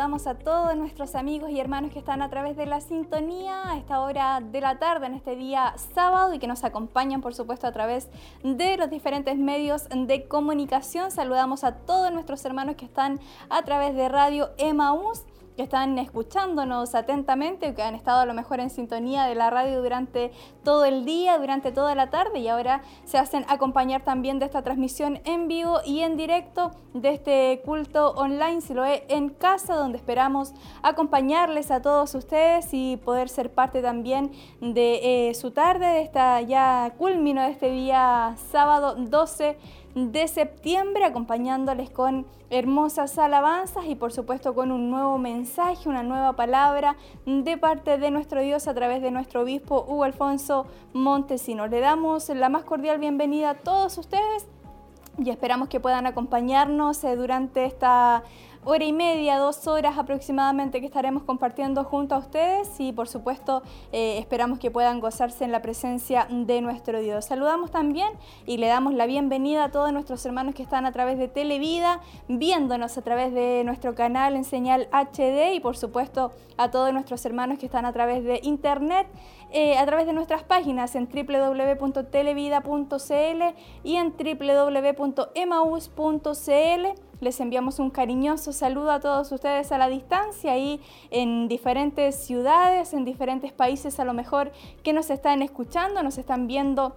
saludamos a todos nuestros amigos y hermanos que están a través de la sintonía a esta hora de la tarde, en este día sábado, y que nos acompañan, por supuesto, a través de los diferentes medios de comunicación. Saludamos a todos nuestros hermanos que están a través de Radio Emaús que están escuchándonos atentamente, que han estado a lo mejor en sintonía de la radio durante todo el día, durante toda la tarde y ahora se hacen acompañar también de esta transmisión en vivo y en directo de este culto online, si lo es en casa, donde esperamos acompañarles a todos ustedes y poder ser parte también de eh, su tarde, de esta ya culmino de este día sábado 12 de septiembre, acompañándoles con hermosas alabanzas y por supuesto con un nuevo mensaje, una nueva palabra de parte de nuestro Dios a través de nuestro obispo Hugo Alfonso Montesino. Le damos la más cordial bienvenida a todos ustedes y esperamos que puedan acompañarnos eh, durante esta hora y media, dos horas aproximadamente que estaremos compartiendo junto a ustedes y por supuesto eh, esperamos que puedan gozarse en la presencia de nuestro Dios. Saludamos también y le damos la bienvenida a todos nuestros hermanos que están a través de Televida, viéndonos a través de nuestro canal en señal HD y por supuesto a todos nuestros hermanos que están a través de Internet. Eh, a través de nuestras páginas en www.televida.cl y en www.emaus.cl les enviamos un cariñoso saludo a todos ustedes a la distancia y en diferentes ciudades, en diferentes países a lo mejor que nos están escuchando, nos están viendo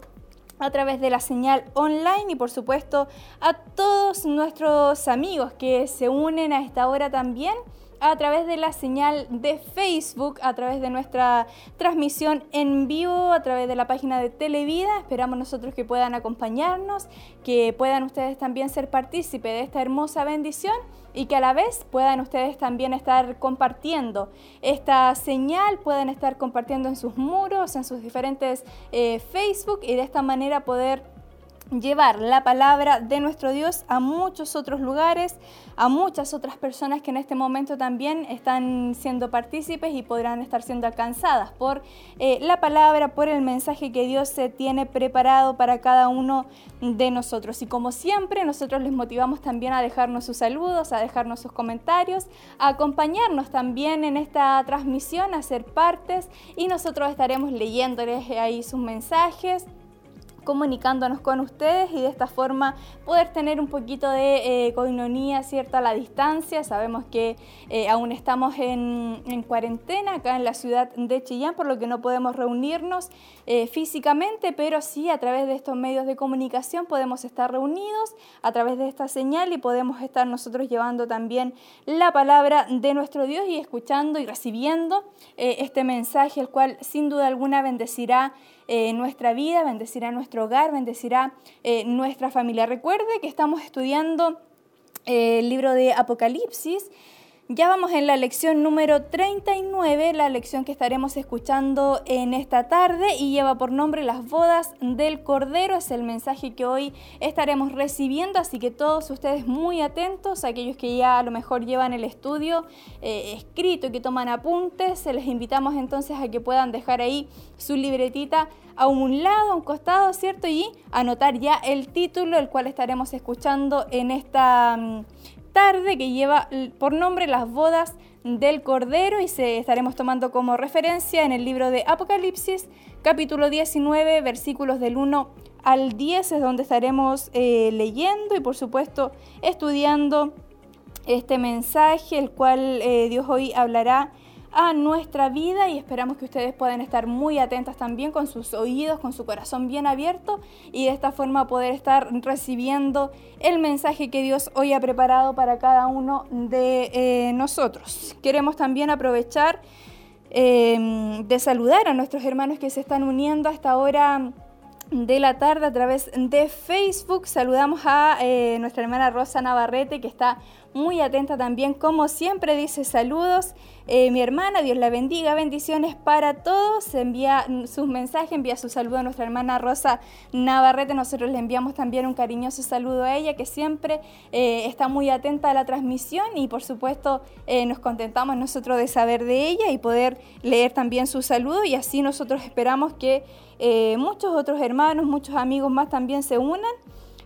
a través de la señal online y por supuesto a todos nuestros amigos que se unen a esta hora también a través de la señal de Facebook, a través de nuestra transmisión en vivo, a través de la página de Televida. Esperamos nosotros que puedan acompañarnos, que puedan ustedes también ser partícipe de esta hermosa bendición y que a la vez puedan ustedes también estar compartiendo esta señal, puedan estar compartiendo en sus muros, en sus diferentes eh, Facebook y de esta manera poder llevar la palabra de nuestro Dios a muchos otros lugares, a muchas otras personas que en este momento también están siendo partícipes y podrán estar siendo alcanzadas por eh, la palabra, por el mensaje que Dios se tiene preparado para cada uno de nosotros. Y como siempre, nosotros les motivamos también a dejarnos sus saludos, a dejarnos sus comentarios, a acompañarnos también en esta transmisión, a ser partes y nosotros estaremos leyéndoles ahí sus mensajes comunicándonos con ustedes y de esta forma poder tener un poquito de eh, coinonía a la distancia. Sabemos que eh, aún estamos en, cuarentena acá en la ciudad de Chillán, por lo que no podemos reunirnos eh, físicamente, pero sí a través de estos medios de comunicación podemos estar reunidos a través de esta señal y podemos estar nosotros llevando también la palabra de nuestro Dios y escuchando y recibiendo este mensaje, el cual sin duda alguna bendecirá eh, nuestra vida, bendecirá nuestro hogar, bendecirá eh, nuestra familia. Recuerde que estamos estudiando eh, el libro de Apocalipsis ya vamos en la lección número 39, la lección que estaremos escuchando en esta tarde y lleva por nombre Las bodas del Cordero. Es el mensaje que hoy estaremos recibiendo, así que todos ustedes muy atentos, aquellos que ya a lo mejor llevan el estudio eh, escrito y que toman apuntes, se les invitamos entonces a que puedan dejar ahí su libretita a un lado, a un costado, ¿cierto? Y anotar ya el título, el cual estaremos escuchando en esta mm, tarde que lleva por nombre Las bodas del Cordero y se estaremos tomando como referencia en el libro de Apocalipsis, capítulo 19, versículos del 1 al 10, es donde estaremos eh, leyendo y por supuesto estudiando este mensaje, el cual eh, Dios hoy hablará a nuestra vida y esperamos que ustedes puedan estar muy atentas también con sus oídos, con su corazón bien abierto y de esta forma poder estar recibiendo el mensaje que Dios hoy ha preparado para cada uno de eh, nosotros. Queremos también aprovechar eh, de saludar a nuestros hermanos que se están uniendo a esta hora de la tarde a través de Facebook. Saludamos a eh, nuestra hermana Rosa Navarrete que está muy atenta también, como siempre dice saludos. Eh, mi hermana, Dios la bendiga, bendiciones para todos. Envía sus mensajes, envía su saludo a nuestra hermana Rosa Navarrete. Nosotros le enviamos también un cariñoso saludo a ella, que siempre eh, está muy atenta a la transmisión y por supuesto eh, nos contentamos nosotros de saber de ella y poder leer también su saludo y así nosotros esperamos que muchos otros hermanos, muchos amigos más también se unan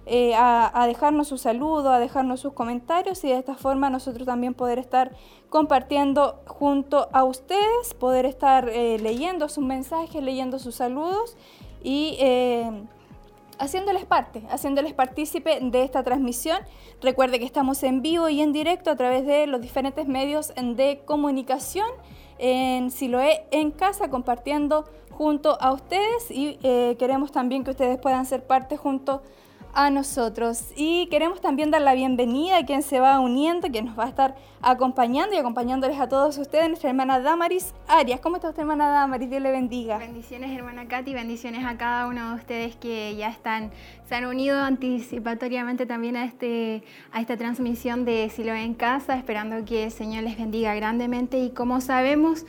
eh, a, dejarnos su saludo, a dejarnos sus comentarios y de esta forma nosotros también poder estar compartiendo junto a ustedes, poder estar eh, leyendo sus mensajes, leyendo sus saludos y eh, haciéndoles parte, haciéndoles partícipe de esta transmisión. Recuerde que estamos en vivo y en directo a través de los diferentes medios de comunicación en Siloé en casa, compartiendo junto a ustedes y queremos también que ustedes puedan ser parte junto a nosotros. Y queremos también dar la bienvenida a quien se va uniendo, quien nos va a estar acompañando y acompañándoles a todos ustedes, nuestra hermana Damaris Arias. ¿Cómo está usted, hermana Damaris? Dios le bendiga. Bendiciones, hermana Katy, bendiciones a cada uno de ustedes que ya están, se han unido anticipatoriamente también a, este, a esta transmisión de Silo en Casa, esperando que el Señor les bendiga grandemente. Y como sabemos,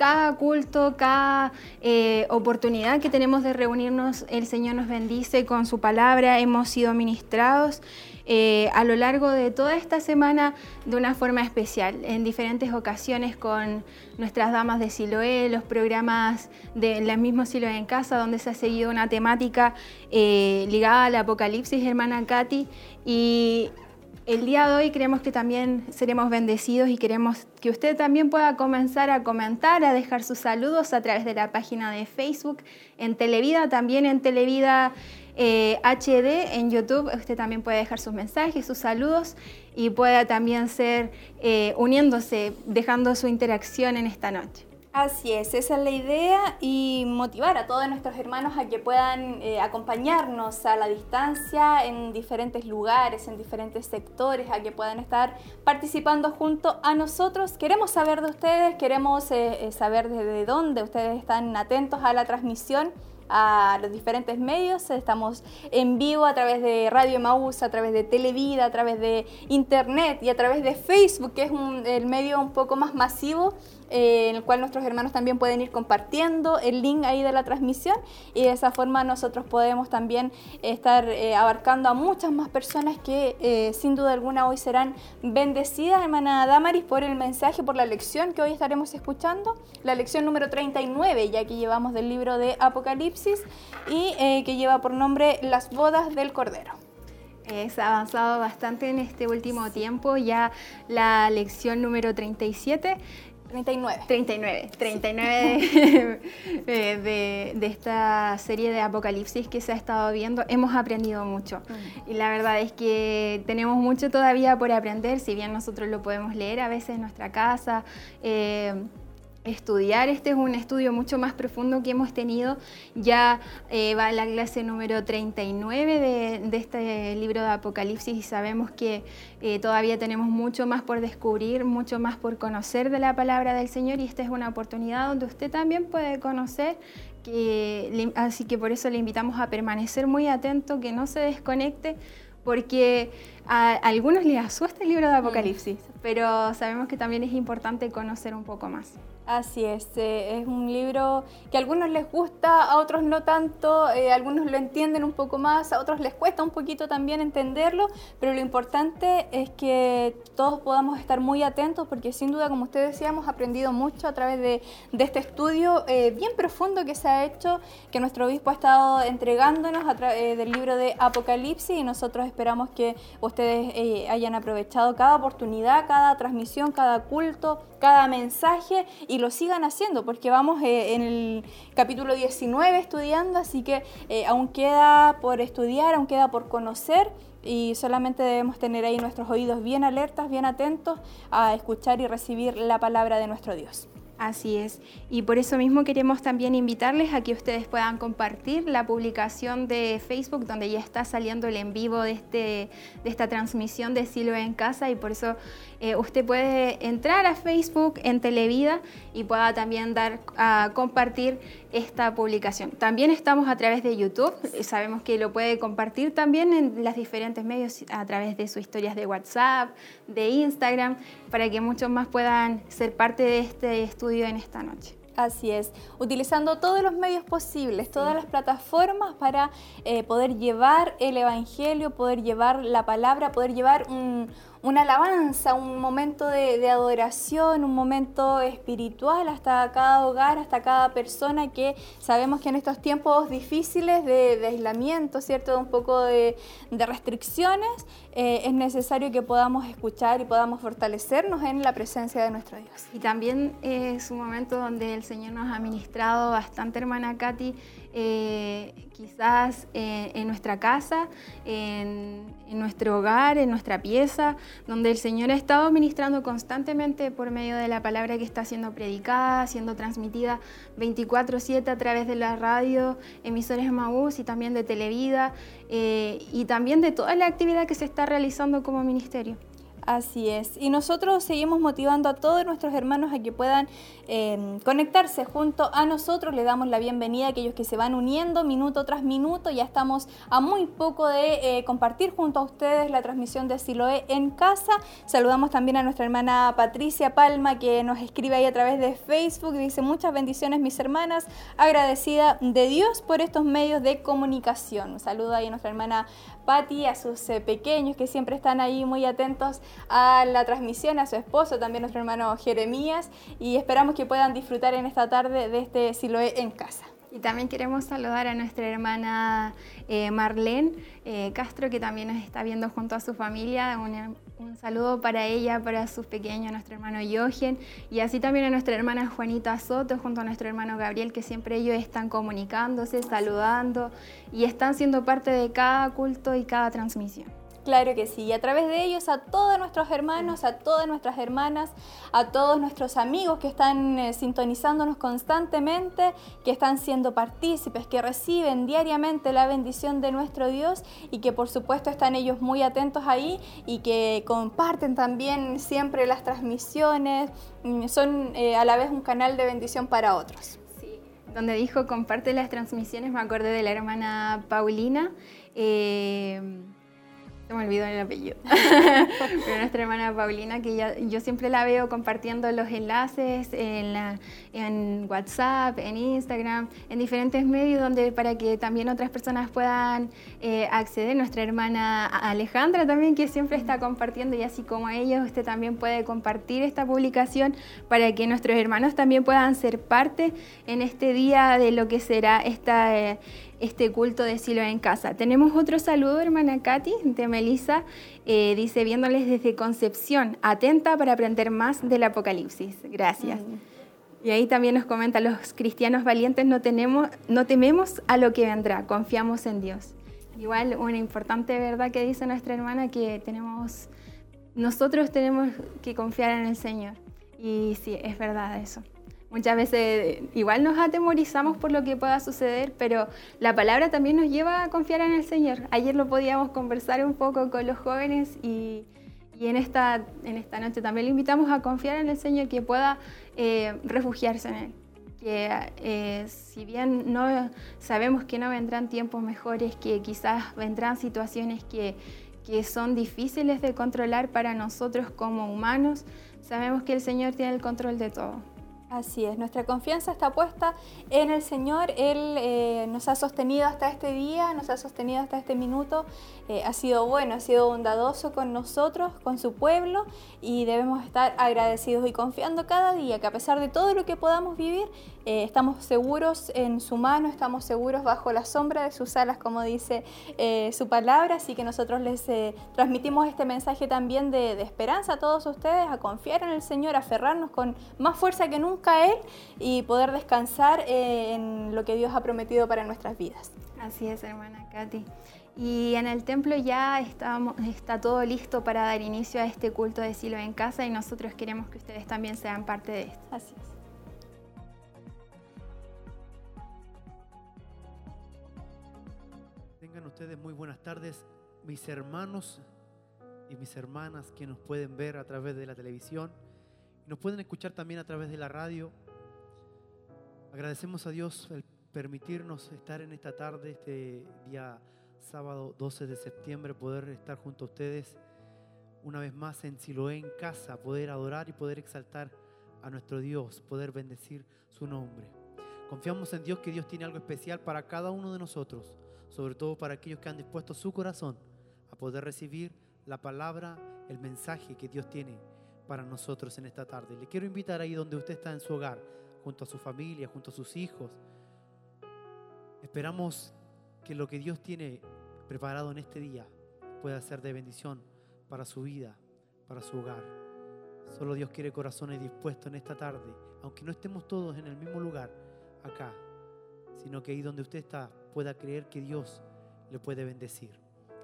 cada culto, cada eh, oportunidad que tenemos de reunirnos, el Señor nos bendice con su palabra, hemos sido ministrados eh, a lo largo de toda esta semana de una forma especial, en diferentes ocasiones con nuestras damas de Siloé, los programas de la misma Siloé en casa, donde se ha seguido una temática eh, ligada al Apocalipsis, hermana Katy, y el día de hoy creemos que también seremos bendecidos y queremos que usted también pueda comenzar a comentar, a dejar sus saludos a través de la página de Facebook, en Televida, también en Televida HD, eh, en YouTube. Usted también puede dejar sus mensajes, sus saludos y pueda también ser eh, uniéndose, dejando su interacción en esta noche. Así es, esa es la idea y motivar a todos nuestros hermanos a que puedan eh, acompañarnos a la distancia en diferentes lugares, en diferentes sectores, a que puedan estar participando junto a nosotros. Queremos saber de ustedes, queremos eh, eh, saber desde dónde ustedes están atentos a la transmisión a los diferentes medios. Estamos en vivo a través de Radio Maús, a través de Televida, a través de Internet y a través de Facebook, que es el medio un poco más masivo eh, en el cual nuestros hermanos también pueden ir compartiendo el link ahí de la transmisión y de esa forma nosotros podemos también estar eh, abarcando a muchas más personas que eh, sin duda alguna hoy serán bendecidas, hermana Damaris, por el mensaje, por la lección que hoy estaremos escuchando, la lección número 39, ya que llevamos del libro de Apocalipsis y que lleva por nombre Las bodas del Cordero. Es avanzado bastante en este último tiempo, ya la lección número 37 39. 39. 39 de, de, esta serie de Apocalipsis que se ha estado viendo. Hemos aprendido mucho. Mm. Y la verdad es que tenemos mucho todavía por aprender, si bien nosotros lo podemos leer a veces en nuestra casa. Eh, estudiar. Este es un estudio mucho más profundo que hemos tenido. Ya eh, va la clase número 39 de, de, este libro de Apocalipsis y sabemos que eh, todavía tenemos mucho más por descubrir, mucho más por conocer de la palabra del Señor y esta es una oportunidad donde usted también puede conocer. Que, así que por eso le invitamos a permanecer muy atento, que no se desconecte, porque a algunos les asusta el libro de Apocalipsis, pero sabemos que también es importante conocer un poco más. Así es, eh, es un libro que a algunos les gusta, a otros no tanto, eh, algunos lo entienden un poco más, a otros les cuesta un poquito también entenderlo, pero lo importante es que todos podamos estar muy atentos porque sin duda, como ustedes decía, hemos aprendido mucho a través de, este estudio eh, bien profundo que se ha hecho, que nuestro obispo ha estado entregándonos a del libro de Apocalipsis y nosotros esperamos que ustedes hayan aprovechado cada oportunidad, cada transmisión, cada culto, cada mensaje y lo sigan haciendo, porque vamos eh, en el capítulo 19 estudiando, así que eh, aún queda por estudiar, aún queda por conocer y solamente debemos tener ahí nuestros oídos bien alertas, bien atentos a escuchar y recibir la palabra de nuestro Dios. Así es. Y por eso mismo queremos también invitarles a que ustedes puedan compartir la publicación de Facebook donde ya está saliendo el en vivo de, este, de esta transmisión de Silo en Casa y por eso eh, usted puede entrar a Facebook en Televida y pueda también dar a compartir esta publicación. También estamos a través de YouTube, sabemos que lo puede compartir también en los diferentes medios a través de sus historias de WhatsApp, de Instagram, para que muchos más puedan ser parte de este estudio en esta noche. Así es, utilizando todos los medios posibles, todas las plataformas para eh, poder llevar el Evangelio, poder llevar la palabra, poder llevar un, una alabanza, un momento de, adoración, un momento espiritual hasta cada hogar, hasta cada persona que sabemos que en estos tiempos difíciles de, aislamiento, ¿cierto? De un poco de, restricciones, eh, es necesario que podamos escuchar y podamos fortalecernos en la presencia de nuestro Dios. Y también es un momento donde el Señor nos ha ministrado bastante, hermana Katy, eh, quizás eh, en nuestra casa, en, nuestro hogar, en nuestra pieza, donde el Señor ha estado ministrando constantemente por medio de la palabra que está siendo predicada, siendo transmitida 24/7 a través de la radio, emisores Maús y también de Televida eh, y también de toda la actividad que se está realizando como ministerio. Así es. Y nosotros seguimos motivando a todos nuestros hermanos a que puedan em, conectarse junto a nosotros. Le damos la bienvenida a aquellos que se van uniendo minuto tras minuto. Ya estamos a muy poco de eh, compartir junto a ustedes la transmisión de Siloé en casa. Saludamos también a nuestra hermana Patricia Palma que nos escribe ahí a través de Facebook. Dice muchas bendiciones mis hermanas. Agradecida de Dios por estos medios de comunicación. Un saludo ahí a nuestra hermana Patti, a sus eh, pequeños que siempre están ahí muy atentos a la transmisión, a su esposo, también nuestro hermano Jeremías, y esperamos que puedan disfrutar en esta tarde de este Siloé en casa. Y también queremos saludar a nuestra hermana eh, Marlene eh, Castro, que también nos está viendo junto a su familia. Un, saludo para ella, para sus pequeños, nuestro hermano Jochen, y así también a nuestra hermana Juanita Soto, junto a nuestro hermano Gabriel, que siempre ellos están comunicándose, saludando y están siendo parte de cada culto y cada transmisión. Claro que sí, y a través de ellos a todos nuestros hermanos, a todas nuestras hermanas, a todos nuestros amigos que están eh, sintonizándonos constantemente, que están siendo partícipes, que reciben diariamente la bendición de nuestro Dios y que por supuesto están ellos muy atentos ahí y que comparten también siempre las transmisiones, mm, son eh, a la vez un canal de bendición para otros. Donde dijo comparte las transmisiones, me acordé de la hermana Paulina. Eh, se me olvidó el apellido. Pero nuestra hermana Paulina, que ya, yo siempre la veo compartiendo los enlaces en, en WhatsApp, en Instagram, en diferentes medios donde para que también otras personas puedan eh, acceder. Nuestra hermana Alejandra también, que siempre está compartiendo y así como ella, usted también puede compartir esta publicación para que nuestros hermanos también puedan ser parte en este día de lo que será esta... Eh, este culto de Silo en casa. Tenemos otro saludo, hermana Katy, de Melissa. Eh, dice, viéndoles desde Concepción, atenta para aprender más del Apocalipsis. Gracias. Mm. Y ahí también nos comenta, los cristianos valientes no, tenemos, no tememos a lo que vendrá, confiamos en Dios. Igual una importante verdad que dice nuestra hermana que tenemos, nosotros tenemos que confiar en el Señor. Y sí, es verdad eso. Muchas veces igual nos atemorizamos por lo que pueda suceder, pero la palabra también nos lleva a confiar en el Señor. Ayer lo podíamos conversar un poco con los jóvenes y, en, esta, en esta noche también le invitamos a confiar en el Señor, que pueda eh, refugiarse en Él. Que eh, si bien no sabemos que no vendrán tiempos mejores, que quizás vendrán situaciones que, que son difíciles de controlar para nosotros como humanos, sabemos que el Señor tiene el control de todo. Así es, nuestra confianza está puesta en el Señor. Él eh, nos ha sostenido hasta este día, nos ha sostenido hasta este minuto. Eh, ha sido bueno, ha sido bondadoso con nosotros, con su pueblo y debemos estar agradecidos y confiando cada día que a pesar de todo lo que podamos vivir, eh, estamos seguros en su mano, estamos seguros bajo la sombra de sus alas, como dice su palabra. Así que nosotros les transmitimos este mensaje también de, de esperanza a todos ustedes, a confiar en el Señor, a aferrarnos con más fuerza que nunca caer y poder descansar en lo que Dios ha prometido para nuestras vidas. Así es, hermana Katy. Y en el templo ya estamos, está todo listo para dar inicio a este culto de Silo en casa y nosotros queremos que ustedes también sean parte de esto. Así es. Ustedes muy buenas tardes, mis hermanos y mis hermanas que nos pueden ver a través de la televisión nos pueden escuchar también a través de la radio. Agradecemos a Dios el permitirnos estar en esta tarde, este día sábado 12 de septiembre, poder estar junto a ustedes una vez más en Siloé en casa, poder adorar y poder exaltar a nuestro Dios, poder bendecir su nombre. Confiamos en Dios que Dios tiene algo especial para cada uno de nosotros, sobre todo para aquellos que han dispuesto su corazón a poder recibir la palabra, el mensaje que Dios tiene para nosotros en esta tarde. Le quiero invitar ahí donde usted está en su hogar, junto a su familia, junto a sus hijos. Esperamos que lo que Dios tiene preparado en este día pueda ser de bendición para su vida, para su hogar. Solo Dios quiere corazones dispuestos en esta tarde, aunque no estemos todos en el mismo lugar acá, sino que ahí donde usted está pueda creer que Dios le puede bendecir.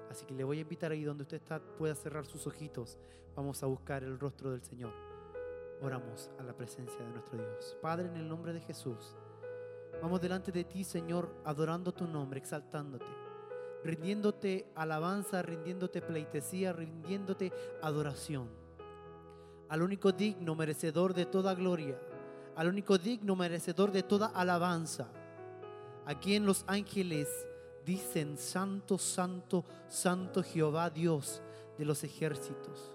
Así que le voy a invitar ahí donde usted está, pueda cerrar sus ojitos. Vamos a buscar el rostro del Señor. Oramos a la presencia de nuestro Dios. Padre, en el nombre de Jesús, vamos delante de ti, Señor, adorando tu nombre, exaltándote, rindiéndote alabanza, rindiéndote pleitesía, rindiéndote adoración. Al único digno, merecedor de toda gloria, al único digno, merecedor de toda alabanza. Aquí en los ángeles dicen, Santo, Santo, Santo Jehová Dios de los ejércitos.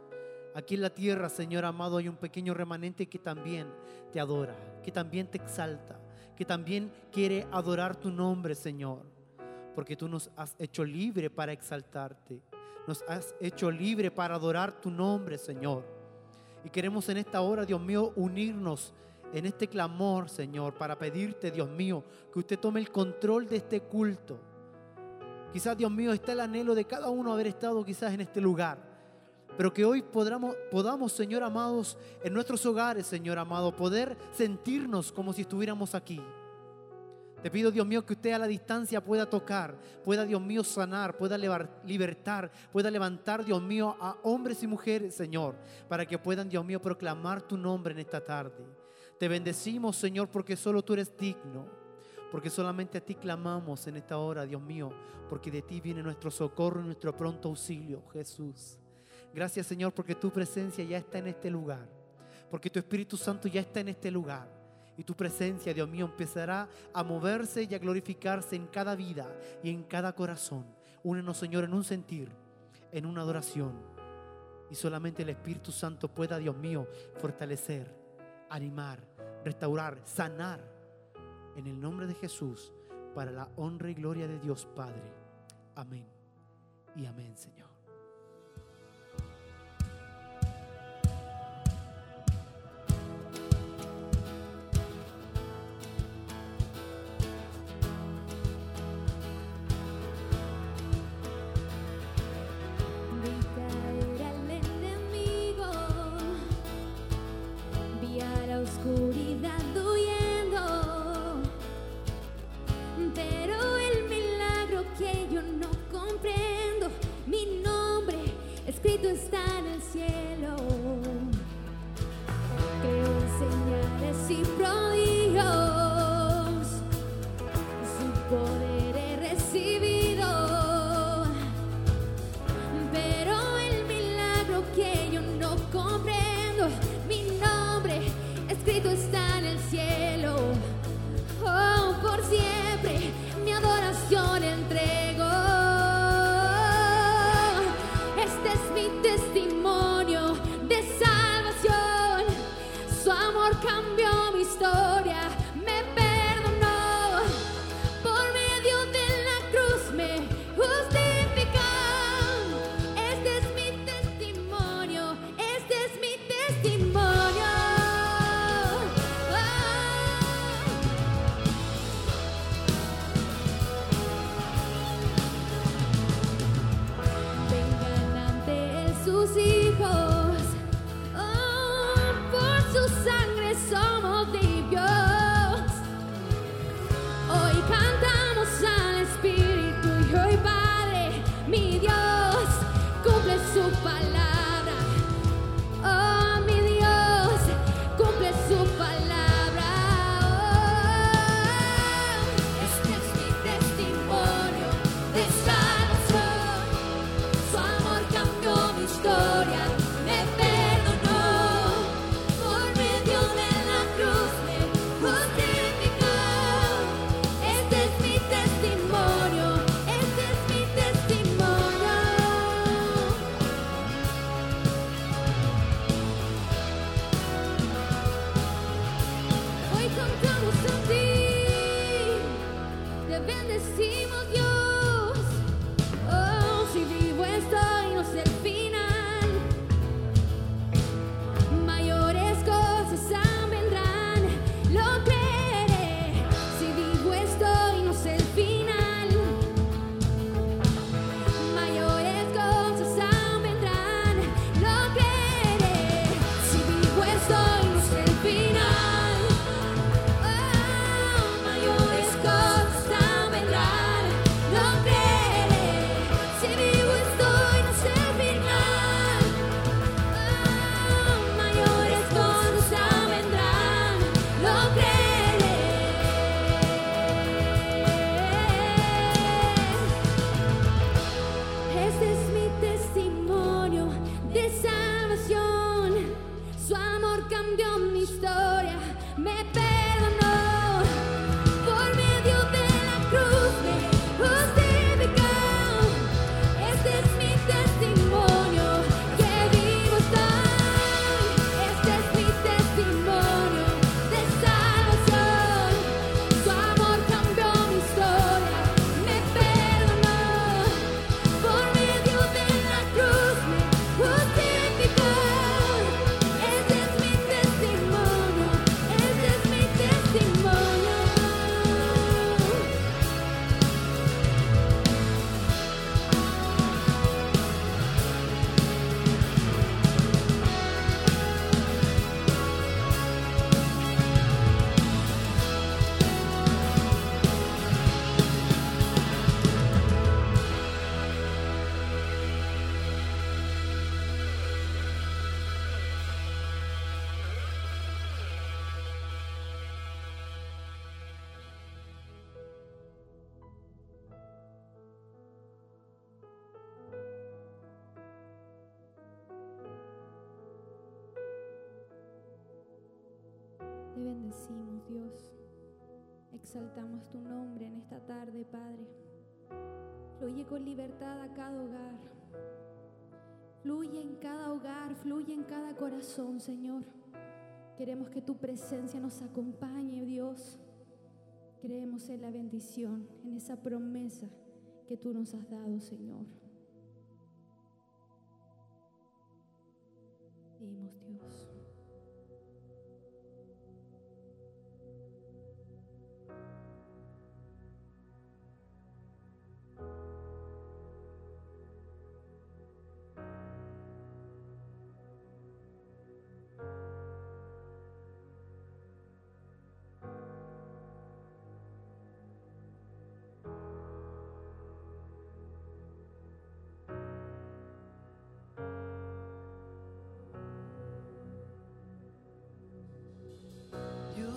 Aquí en la tierra, Señor amado, hay un pequeño remanente que también te adora, que también te exalta, que también quiere adorar tu nombre, Señor. Porque tú nos has hecho libre para exaltarte. Nos has hecho libre para adorar tu nombre, Señor. Y queremos en esta hora, Dios mío, unirnos en este clamor, Señor, para pedirte, Dios mío, que usted tome el control de este culto Quizás, Dios mío, está el anhelo de cada uno haber estado quizás en este lugar. Pero que hoy podamos, podamos, Señor amados, en nuestros hogares, Señor amado, poder sentirnos como si estuviéramos aquí. Te pido, Dios mío, que usted a la distancia pueda tocar, pueda, Dios mío, sanar, pueda libertar, pueda levantar, Dios mío, a hombres y mujeres, Señor, para que puedan, Dios mío, proclamar tu nombre en esta tarde. Te bendecimos, Señor, porque solo tú eres digno porque solamente a ti clamamos en esta hora, Dios mío, porque de ti viene nuestro socorro y nuestro pronto auxilio, Jesús. Gracias, Señor, porque tu presencia ya está en este lugar, porque tu Espíritu Santo ya está en este lugar. Y tu presencia, Dios mío, empezará a moverse y a glorificarse en cada vida y en cada corazón. Únenos, Señor, en un sentir, en una adoración. Y solamente el Espíritu Santo pueda, Dios mío, fortalecer, animar, restaurar, sanar en el nombre de Jesús, para la honra y gloria de Dios Padre. Amén y amén, Señor. Exaltamos tu nombre en esta tarde, Padre. Fluye con libertad a cada hogar. Fluye en cada hogar, fluye en cada corazón, Señor. Queremos que tu presencia nos acompañe, Dios. Creemos en la bendición, en esa promesa que tú nos has dado, Señor. Pedimos,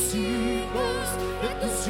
y los hijos de tus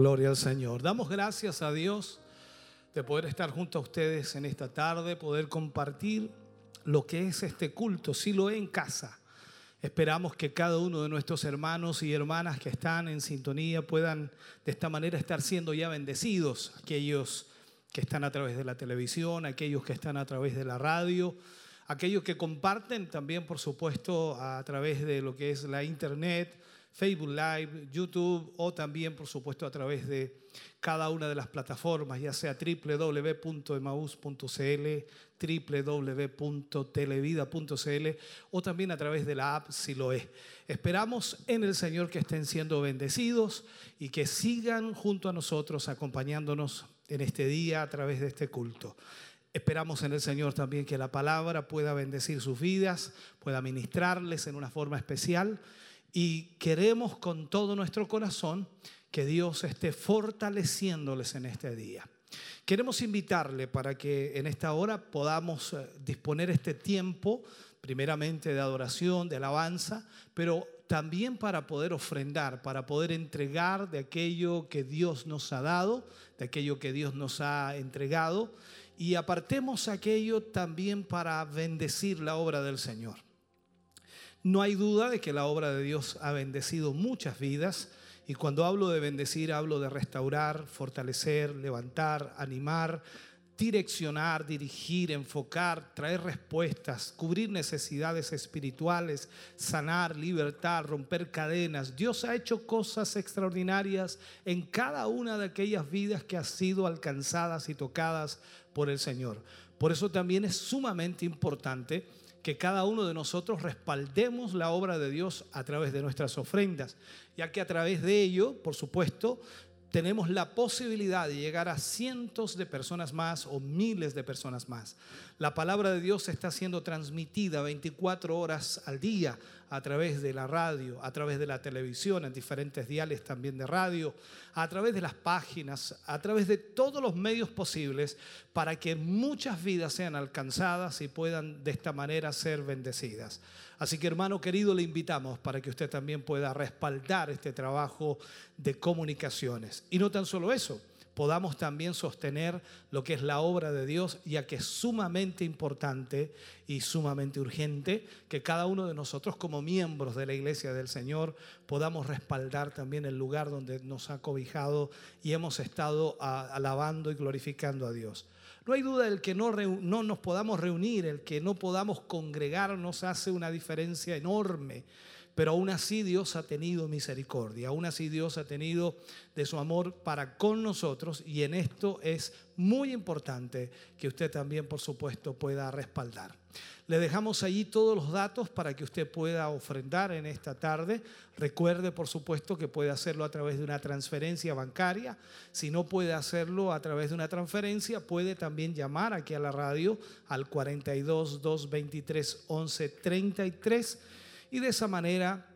Gloria al Señor. Damos gracias a Dios de poder estar junto a ustedes en esta tarde, poder compartir lo que es este culto, si lo en casa. Esperamos que cada uno de nuestros hermanos y hermanas que están en sintonía puedan de esta manera estar siendo ya bendecidos, aquellos que están a través de la televisión, aquellos que están a través de la radio, aquellos que comparten también, por supuesto, a través de lo que es la internet, Facebook Live, YouTube o también, por supuesto, a través de cada una de las plataformas, ya sea www.emaus.cl, www.televida.cl o también a través de la app Siloé. Esperamos en el Señor que estén siendo bendecidos y que sigan junto a nosotros acompañándonos en este día a través de este culto. Esperamos en el Señor también que la palabra pueda bendecir sus vidas, pueda ministrarles en una forma especial y queremos con todo nuestro corazón que Dios esté fortaleciéndoles en este día. Queremos invitarle para que en esta hora podamos eh, disponer este tiempo, primeramente de adoración, de alabanza, pero también para poder ofrendar, para poder entregar de aquello que Dios nos ha dado, de aquello que Dios nos ha entregado, y apartemos aquello también para bendecir la obra del Señor. No hay duda de que la obra de Dios ha bendecido muchas vidas y cuando hablo de bendecir hablo de restaurar, fortalecer, levantar, animar, direccionar, dirigir, enfocar, traer respuestas, cubrir necesidades espirituales, sanar, libertar, romper cadenas. Dios ha hecho cosas extraordinarias en cada una de aquellas vidas que han sido alcanzadas y tocadas por el Señor. Por eso también es sumamente importante que cada uno de nosotros respaldemos la obra de Dios a través de nuestras ofrendas, ya que a través de ello, por supuesto, tenemos la posibilidad de llegar a cientos de personas más o miles de personas más. La palabra de Dios está siendo transmitida 24 horas al día a través de la radio, a través de la televisión, en diferentes diales también de radio, a través de las páginas, a través de todos los medios posibles para que muchas vidas sean alcanzadas y puedan de esta manera ser bendecidas. Así que hermano querido, le invitamos para que usted también pueda respaldar este trabajo de comunicaciones. Y no tan solo eso, podamos también sostener lo que es la obra de Dios, ya que es sumamente importante y sumamente urgente que cada uno de nosotros como miembros de la iglesia del Señor podamos respaldar también el lugar donde nos ha cobijado y hemos estado alabando y glorificando a Dios. No hay duda del que no, no nos podamos reunir, el que no podamos congregarnos hace una diferencia enorme. Pero aún así Dios ha tenido misericordia, aún así Dios ha tenido de su amor para con nosotros y en esto es muy importante que usted también, por supuesto, pueda respaldar. Le dejamos allí todos los datos para que usted pueda ofrendar en esta tarde. Recuerde, por supuesto, que puede hacerlo a través de una transferencia bancaria. Si no puede hacerlo a través de una transferencia, puede también llamar aquí a la radio al 42 223 11 33 y de esa manera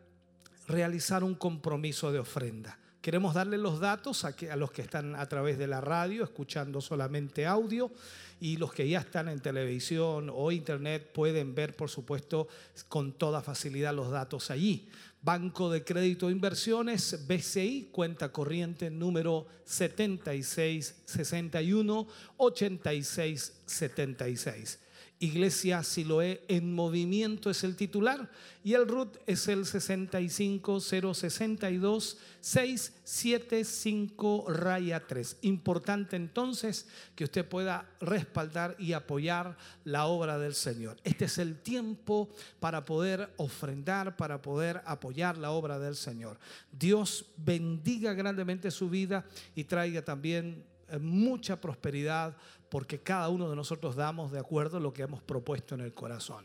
realizar un compromiso de ofrenda. Queremos darle los datos a, los que están a través de la radio, escuchando solamente audio, y los que ya están en televisión o internet pueden ver, por supuesto, con toda facilidad los datos allí. Banco de Crédito e Inversiones, BCI, cuenta corriente número 76 61 86 76. Iglesia Siloé en movimiento es el titular y el RUT es el 65062 675 raya 3. Importante entonces que usted pueda respaldar y apoyar la obra del Señor. Este es el tiempo para poder ofrendar, para poder apoyar la obra del Señor. Dios bendiga grandemente su vida y traiga también eh, mucha prosperidad porque cada uno de nosotros damos de acuerdo lo que hemos propuesto en el corazón.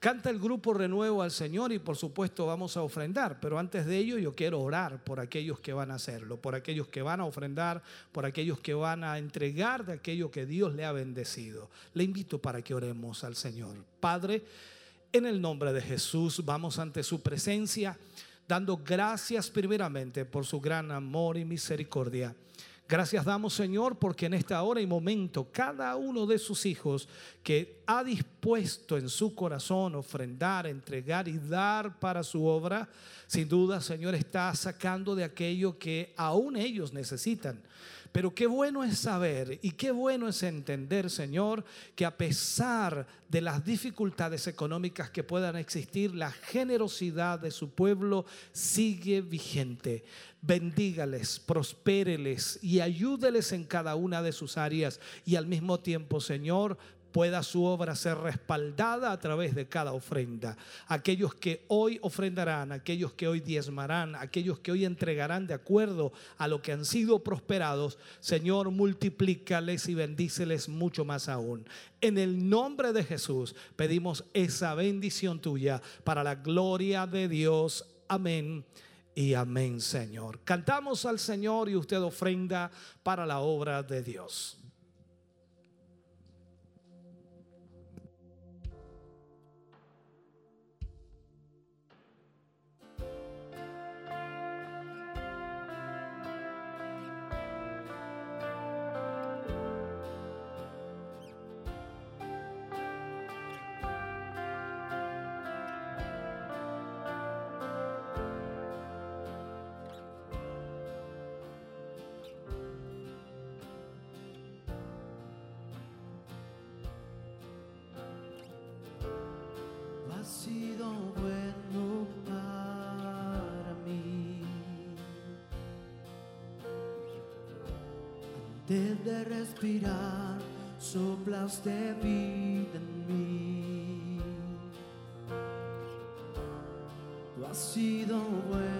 Canta el grupo Renuevo al Señor y por supuesto vamos a ofrendar, pero antes de ello yo quiero orar por aquellos que van a hacerlo, por aquellos que van a ofrendar, por aquellos que van a entregar de aquello que Dios le ha bendecido. Le invito para que oremos al Señor. Padre, en el nombre de Jesús vamos ante su presencia, dando gracias primeramente por su gran amor y misericordia. Gracias damos, Señor, porque en esta hora y momento cada uno de sus hijos que ha dispuesto en su corazón ofrendar, entregar y dar para su obra, sin duda, Señor, está sacando de aquello que aún ellos necesitan. Pero qué bueno es saber y qué bueno es entender, Señor, que a pesar de las dificultades económicas que puedan existir, la generosidad de su pueblo sigue vigente. Bendígales, prospéreles y ayúdeles en cada una de sus áreas. Y al mismo tiempo, Señor, pueda su obra ser respaldada a través de cada ofrenda. Aquellos que hoy ofrendarán, aquellos que hoy diezmarán, aquellos que hoy entregarán de acuerdo a lo que han sido prosperados, Señor, multiplícales y bendíceles mucho más aún. En el nombre de Jesús pedimos esa bendición tuya para la gloria de Dios. Amén y amén, Señor. Cantamos al Señor y usted ofrenda para la obra de Dios. De respirar, soplaste vida en mí. Tú has sido bueno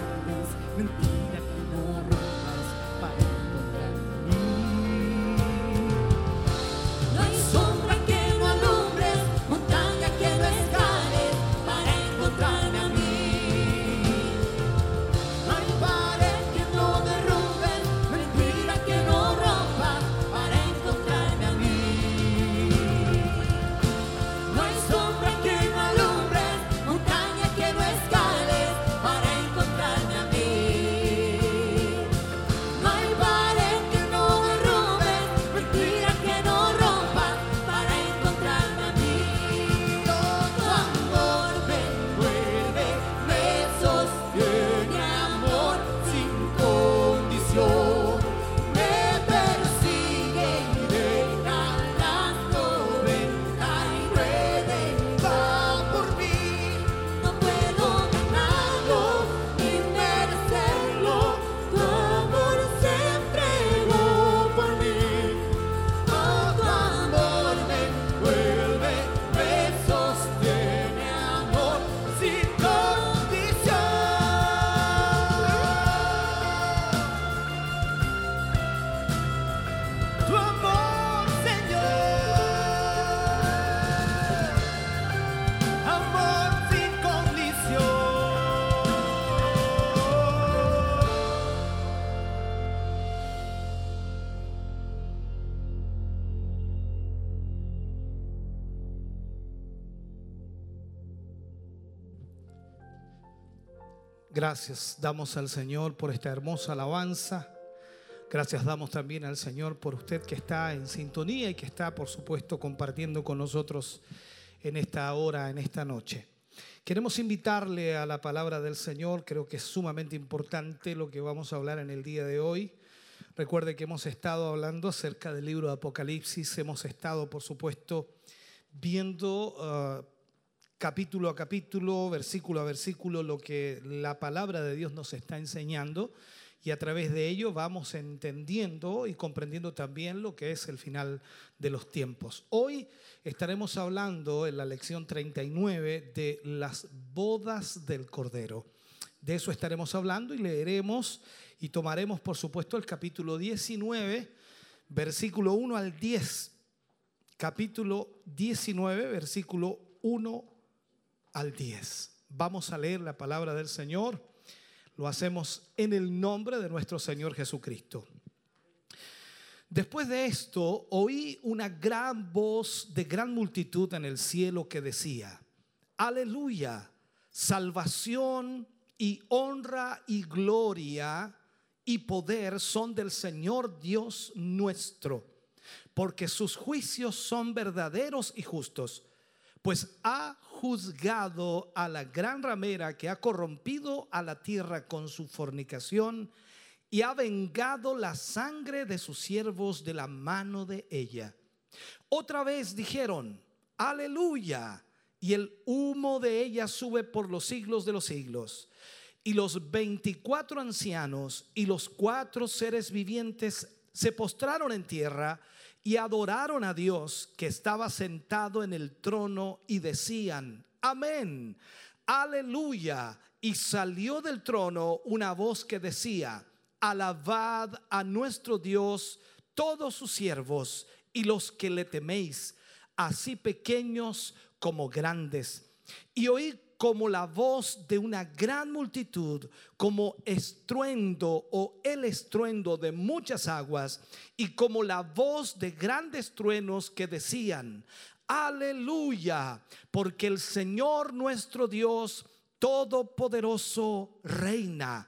Gracias damos al Señor por esta hermosa alabanza. Gracias damos también al Señor por usted que está en sintonía y que está, por supuesto, compartiendo con nosotros en esta hora, en esta noche. Queremos invitarle a la palabra del Señor. Creo que es sumamente importante lo que vamos a hablar en el día de hoy. Recuerde que hemos estado hablando acerca del libro de Apocalipsis. Hemos estado, por supuesto, viendo ah, capítulo a capítulo, versículo a versículo, lo que la palabra de Dios nos está enseñando y a través de ello vamos entendiendo y comprendiendo también lo que es el final de los tiempos. Hoy estaremos hablando en la lección 39 de las bodas del Cordero. De eso estaremos hablando y leeremos y tomaremos, por supuesto, el capítulo 19, versículo 1 al 10. Capítulo 19, versículo 1 al 10. Vamos a leer la palabra del Señor. Lo hacemos en el nombre de nuestro Señor Jesucristo. Después de esto, oí una gran voz de gran multitud en el cielo que decía, aleluya, salvación y honra y gloria y poder son del Señor Dios nuestro, porque sus juicios son verdaderos y justos, pues ha juzgado a la gran ramera que ha corrompido a la tierra con su fornicación y ha vengado la sangre de sus siervos de la mano de ella. Otra vez dijeron, aleluya, y el humo de ella sube por los siglos de los siglos. Y los veinticuatro ancianos y los cuatro seres vivientes se postraron en tierra y adoraron a Dios que estaba sentado en el trono y decían, amén, aleluya. Y salió del trono una voz que decía, alabad a nuestro Dios todos sus siervos y los que le teméis, así pequeños como grandes. Y oí como la voz de una gran multitud, como estruendo o el estruendo de muchas aguas, y como la voz de grandes truenos que decían, aleluya, porque el Señor nuestro Dios Todopoderoso reina.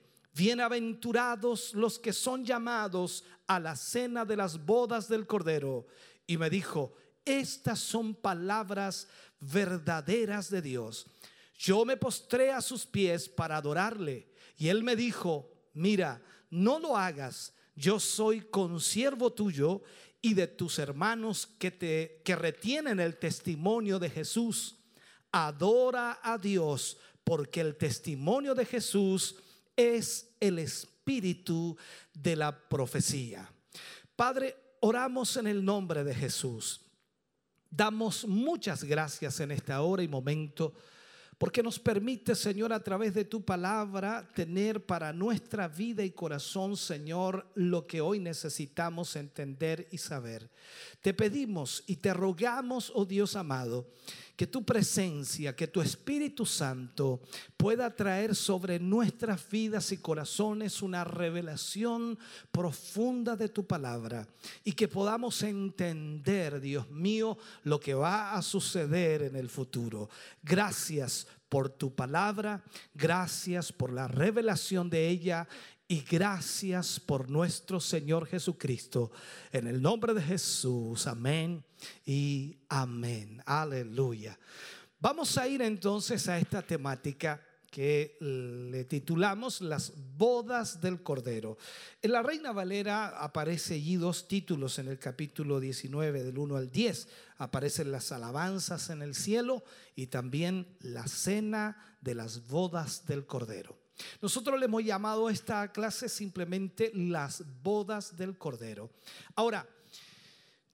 bienaventurados los que son llamados a la cena de las bodas del Cordero. Y me dijo, estas son palabras verdaderas de Dios. Yo me postré a sus pies para adorarle. Y él me dijo, mira, no lo hagas. Yo soy consiervo tuyo y de tus hermanos que te que retienen el testimonio de Jesús. Adora a Dios, porque el testimonio de Jesús es el espíritu de la profecía. Padre, oramos en el nombre de Jesús. Damos muchas gracias en esta hora y momento porque nos permite, Señor, a través de tu palabra, tener para nuestra vida y corazón, Señor, lo que hoy necesitamos entender y saber. Te pedimos y te rogamos, oh Dios amado, que tu presencia, que tu Espíritu Santo pueda traer sobre nuestras vidas y corazones una revelación profunda de tu palabra y que podamos entender, Dios mío, lo que va a suceder en el futuro. Gracias por tu palabra, gracias por la revelación de ella y gracias por nuestro Señor Jesucristo. En el nombre de Jesús, amén y amén. Aleluya. Vamos a ir entonces a esta temática que le titulamos Las bodas del Cordero. En la Reina Valera aparece allí dos títulos en el capítulo 19 del 1 al 10. Aparecen las alabanzas en el cielo y también la cena de las bodas del Cordero. Nosotros le hemos llamado a esta clase simplemente las bodas del Cordero. Ahora,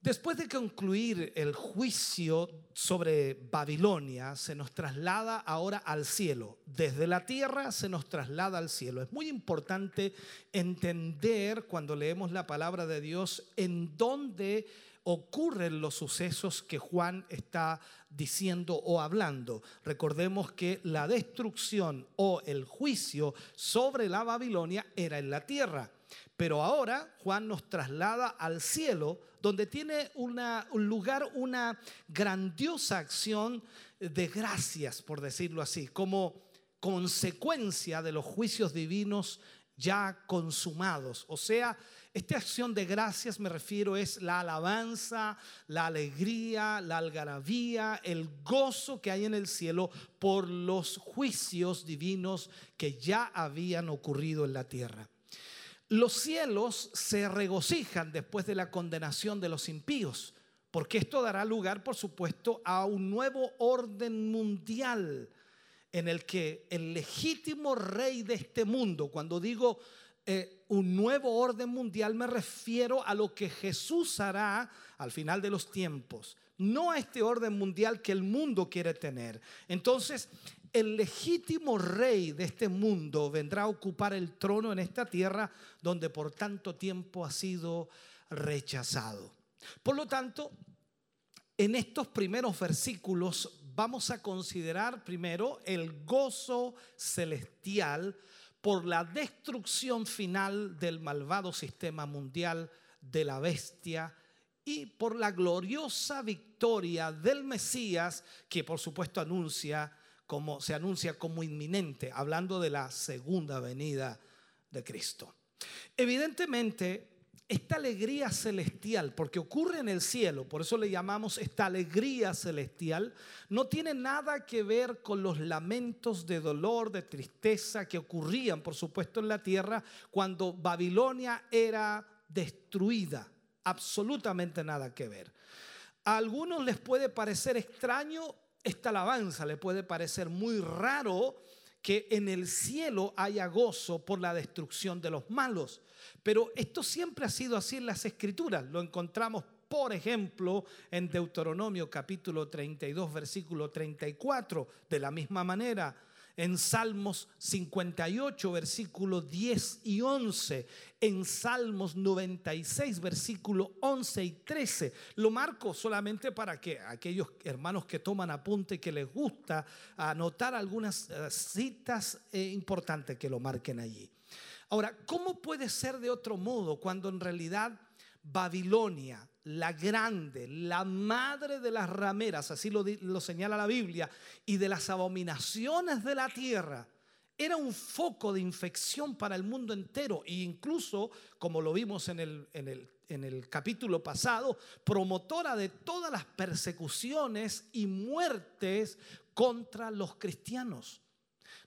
después de concluir el juicio sobre Babilonia, se nos traslada ahora al cielo. Desde la tierra se nos traslada al cielo. Es muy importante entender cuando leemos la palabra de Dios en dónde ocurren los sucesos que Juan está diciendo o hablando. Recordemos que la destrucción o el juicio sobre la Babilonia era en la tierra. Pero ahora Juan nos traslada al cielo, donde tiene un lugar una grandiosa acción de gracias, por decirlo así, como consecuencia de los juicios divinos ya consumados. O sea, esta acción de gracias me refiero es la alabanza, la alegría, la algarabía, el gozo que hay en el cielo por los juicios divinos que ya habían ocurrido en la tierra. Los cielos se regocijan después de la condenación de los impíos, porque esto dará lugar, por supuesto, a un nuevo orden mundial en el que el legítimo rey de este mundo, cuando digo eh, un nuevo orden mundial, me refiero a lo que Jesús hará al final de los tiempos, no a este orden mundial que el mundo quiere tener. Entonces, el legítimo rey de este mundo vendrá a ocupar el trono en esta tierra donde por tanto tiempo ha sido rechazado. Por lo tanto, en estos primeros versículos vamos a considerar primero el gozo celestial por la destrucción final del malvado sistema mundial de la bestia y por la gloriosa victoria del Mesías que por supuesto anuncia como se anuncia como inminente, hablando de la segunda venida de Cristo. Evidentemente, esta alegría celestial, porque ocurre en el cielo, por eso le llamamos esta alegría celestial, no tiene nada que ver con los lamentos de dolor, de tristeza que ocurrían, por supuesto, en la tierra cuando Babilonia era destruida. Absolutamente nada que ver. A algunos les puede parecer extraño esta alabanza, le puede parecer muy raro que en el cielo haya gozo por la destrucción de los malos. Pero esto siempre ha sido así en las escrituras. Lo encontramos, por ejemplo, en Deuteronomio capítulo 32, versículo 34. De la misma manera, en Salmos 58, versículos 10 y 11, en Salmos 96, versículos 11 y 13. Lo marco solamente para que aquellos hermanos que toman apunte, que les gusta anotar algunas eh, citas eh, importantes que lo marquen allí. Ahora, ¿cómo puede ser de otro modo cuando en realidad Babilonia, la grande, la madre de las rameras, así lo, señala la Biblia, y de las abominaciones de la tierra, era un foco de infección para el mundo entero e incluso, como lo vimos en el capítulo pasado, promotora de todas las persecuciones y muertes contra los cristianos.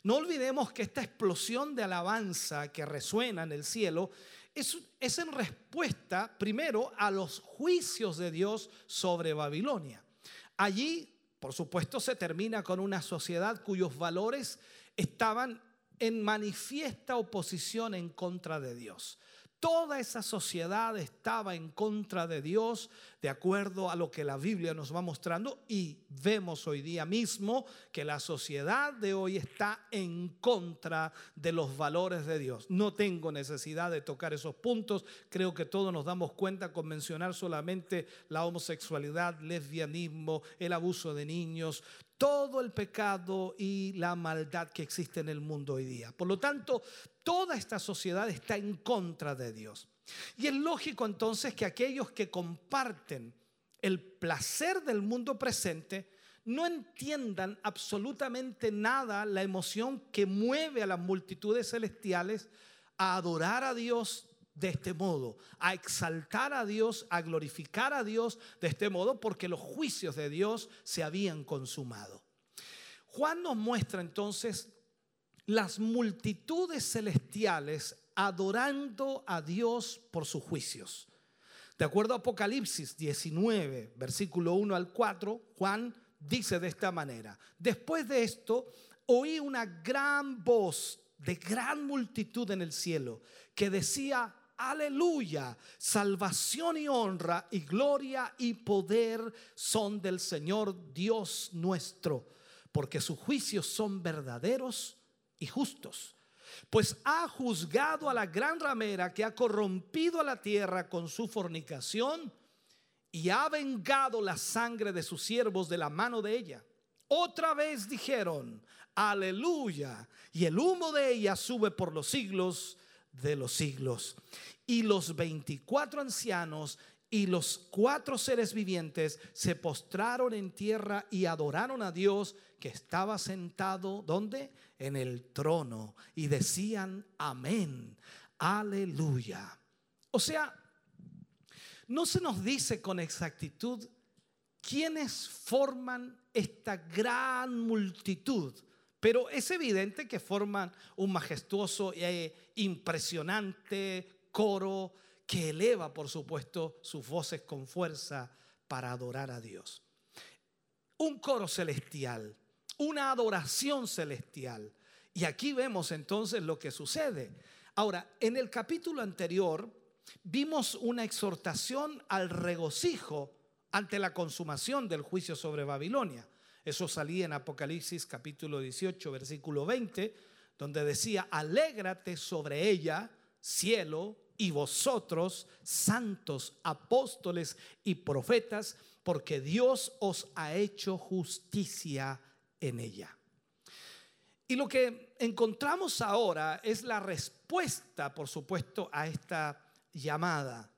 No olvidemos que esta explosión de alabanza que resuena en el cielo es, en respuesta primero a los juicios de Dios sobre Babilonia. Allí, por supuesto, se termina con una sociedad cuyos valores estaban en manifiesta oposición en contra de Dios. Toda esa sociedad estaba en contra de Dios, de acuerdo a lo que la Biblia nos va mostrando, y vemos hoy día mismo que la sociedad de hoy está en contra de los valores de Dios. No tengo necesidad de tocar esos puntos, creo que todos nos damos cuenta con mencionar solamente la homosexualidad, lesbianismo, el abuso de niños, todo el pecado y la maldad que existe en el mundo hoy día. Por lo tanto, toda esta sociedad está en contra de Dios. Y es lógico entonces que aquellos que comparten el placer del mundo presente no entiendan absolutamente nada la emoción que mueve a las multitudes celestiales a adorar a Dios de este modo, a exaltar a Dios, a glorificar a Dios de este modo, porque los juicios de Dios se habían consumado. Juan nos muestra entonces las multitudes celestiales adorando a Dios por sus juicios. De acuerdo a Apocalipsis 19, versículo 1 al 4, Juan dice de esta manera, después de esto oí una gran voz de gran multitud en el cielo que decía, aleluya, salvación y honra y gloria y poder son del Señor Dios nuestro, porque sus juicios son verdaderos y justos. Pues ha juzgado a la gran ramera que ha corrompido a la tierra con su fornicación y ha vengado la sangre de sus siervos de la mano de ella. Otra vez dijeron, aleluya, y el humo de ella sube por los siglos de los siglos. Y los 24 ancianos y los cuatro seres vivientes se postraron en tierra y adoraron a Dios que estaba sentado, ¿dónde? En el trono. Y decían, amén, aleluya. O sea, no se nos dice con exactitud quiénes forman esta gran multitud, pero es evidente que forman un majestuoso e impresionante coro que eleva, por supuesto, sus voces con fuerza para adorar a Dios. Un coro celestial, una adoración celestial. Y aquí vemos entonces lo que sucede. Ahora, en el capítulo anterior vimos una exhortación al regocijo ante la consumación del juicio sobre Babilonia. Eso salía en Apocalipsis capítulo 18, versículo 20, donde decía, alégrate sobre ella, cielo, y vosotros, santos, apóstoles y profetas, porque Dios os ha hecho justicia en ella. Y lo que encontramos ahora es la respuesta, por supuesto, a esta llamada.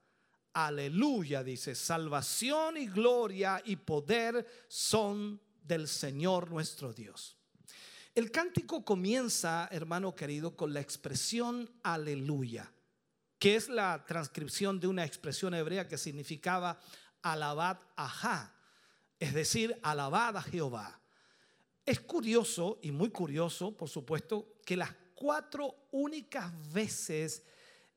Aleluya, dice, salvación y gloria y poder son del Señor nuestro Dios. El cántico comienza, hermano querido, con la expresión aleluya, que es la transcripción de una expresión hebrea que significaba alabad ajá, es decir, alabad a Jehová. Es curioso y muy curioso, por supuesto, que las cuatro únicas veces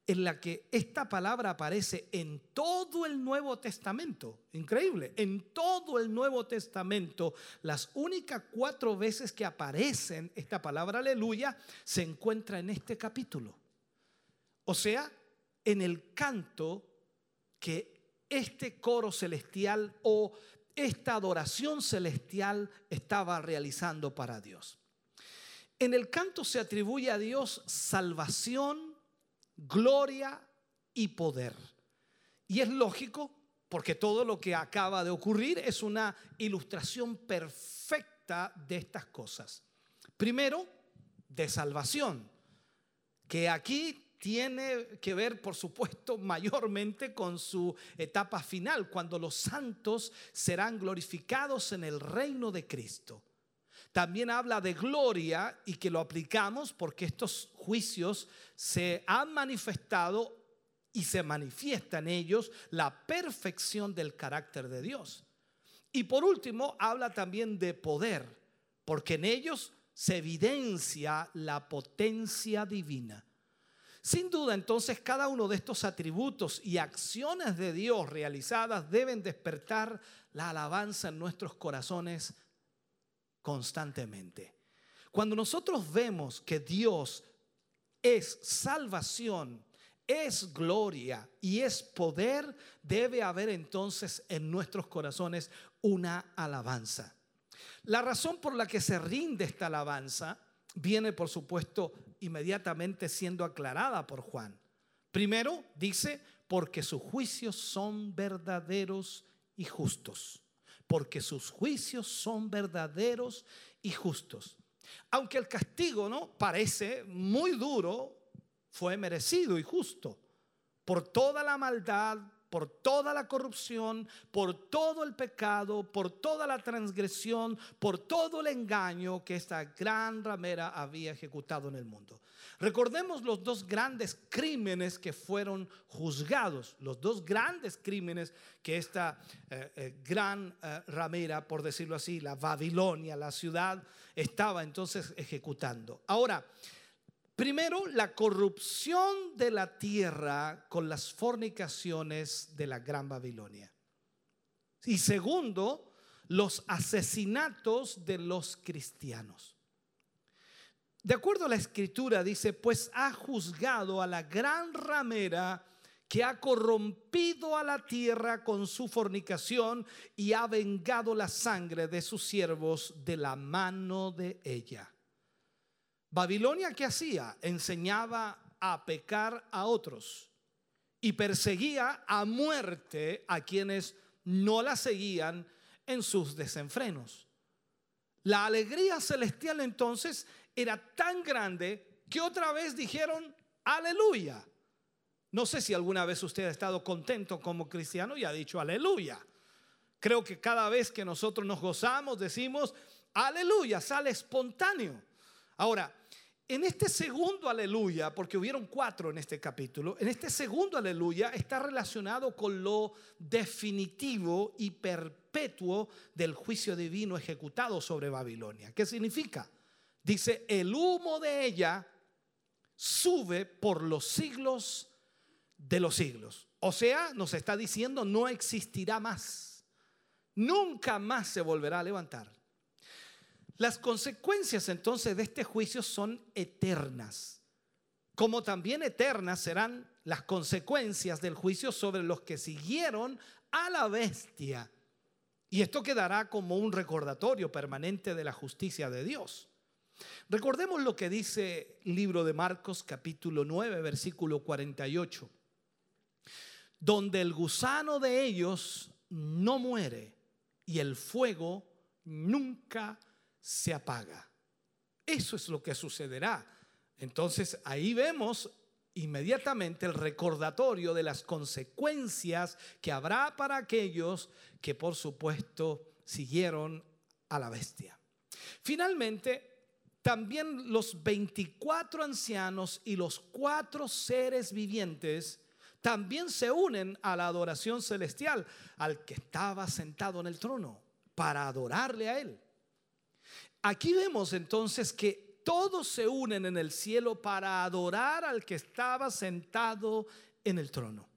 en la que esta palabra aparece en todo el Nuevo Testamento, increíble, en todo el Nuevo Testamento, las únicas cuatro veces que aparecen esta palabra aleluya se encuentra en este capítulo. O sea, en el canto que este coro celestial o esta adoración celestial estaba realizando para Dios. En el canto se atribuye a Dios salvación, gloria y poder. Y es lógico porque todo lo que acaba de ocurrir es una ilustración perfecta de estas cosas. Primero, de salvación, que aquí tiene que ver, por supuesto, mayormente con su etapa final, cuando los santos serán glorificados en el reino de Cristo. También habla de gloria y que lo aplicamos porque estos juicios se han manifestado y se manifiesta en ellos la perfección del carácter de Dios. Y por último, habla también de poder, porque en ellos se evidencia la potencia divina. Sin duda, entonces, cada uno de estos atributos y acciones de Dios realizadas deben despertar la alabanza en nuestros corazones constantemente. Cuando nosotros vemos que Dios es salvación, es gloria y es poder, debe haber entonces en nuestros corazones una alabanza. La razón por la que se rinde esta alabanza viene, por supuesto, inmediatamente siendo aclarada por Juan. Primero dice, porque sus juicios son verdaderos y justos. Porque sus juicios son verdaderos y justos. Aunque el castigo no parece muy duro, fue merecido y justo por toda la maldad, por toda la corrupción, por todo el pecado, por toda la transgresión, por todo el engaño que esta gran ramera había ejecutado en el mundo. Recordemos los dos grandes crímenes que fueron juzgados, los dos grandes crímenes que esta eh, eh, gran eh, ramera, por decirlo así, la Babilonia, la ciudad, estaba entonces ejecutando. Ahora, Primero, la corrupción de la tierra con las fornicaciones de la Gran Babilonia. Y segundo, los asesinatos de los cristianos. De acuerdo a la escritura dice, pues ha juzgado a la gran ramera que ha corrompido a la tierra con su fornicación y ha vengado la sangre de sus siervos de la mano de ella. Babilonia, ¿qué hacía? Enseñaba a pecar a otros y perseguía a muerte a quienes no la seguían en sus desenfrenos. La alegría celestial entonces era tan grande que otra vez dijeron, aleluya. No sé si alguna vez usted ha estado contento como cristiano y ha dicho aleluya. Creo que cada vez que nosotros nos gozamos decimos, aleluya, sale espontáneo. Ahora, en este segundo aleluya, porque hubieron cuatro en este capítulo, en este segundo aleluya está relacionado con lo definitivo y perpetuo del juicio divino ejecutado sobre Babilonia. ¿Qué significa? Dice, el humo de ella sube por los siglos de los siglos. O sea, nos está diciendo, no existirá más. Nunca más se volverá a levantar. Las consecuencias entonces de este juicio son eternas, como también eternas serán las consecuencias del juicio sobre los que siguieron a la bestia. Y esto quedará como un recordatorio permanente de la justicia de Dios. Recordemos lo que dice el libro de Marcos capítulo 9, versículo 48, donde el gusano de ellos no muere y el fuego nunca se apaga. Eso es lo que sucederá. Entonces ahí vemos inmediatamente el recordatorio de las consecuencias que habrá para aquellos que por supuesto siguieron a la bestia. Finalmente, también los 24 ancianos y los cuatro seres vivientes también se unen a la adoración celestial al que estaba sentado en el trono para adorarle a él. Aquí vemos entonces que todos se unen en el cielo para adorar al que estaba sentado en el trono.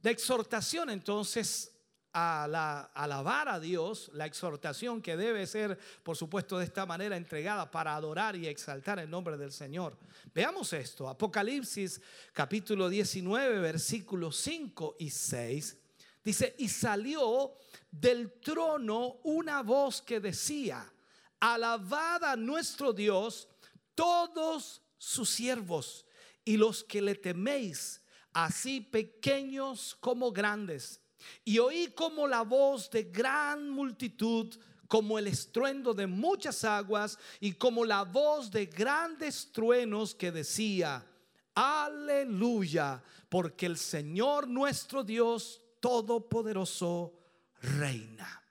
La exhortación entonces a la, alabar a Dios, la exhortación que debe ser, por supuesto, de esta manera entregada para adorar y exaltar el nombre del Señor. Veamos esto, Apocalipsis capítulo 19, versículos 5 y 6. Dice, y salió del trono una voz que decía, alabad a nuestro Dios todos sus siervos y los que le teméis, así pequeños como grandes. Y oí como la voz de gran multitud, como el estruendo de muchas aguas y como la voz de grandes truenos que decía, Aleluya, porque el Señor nuestro Dios Todopoderoso reina.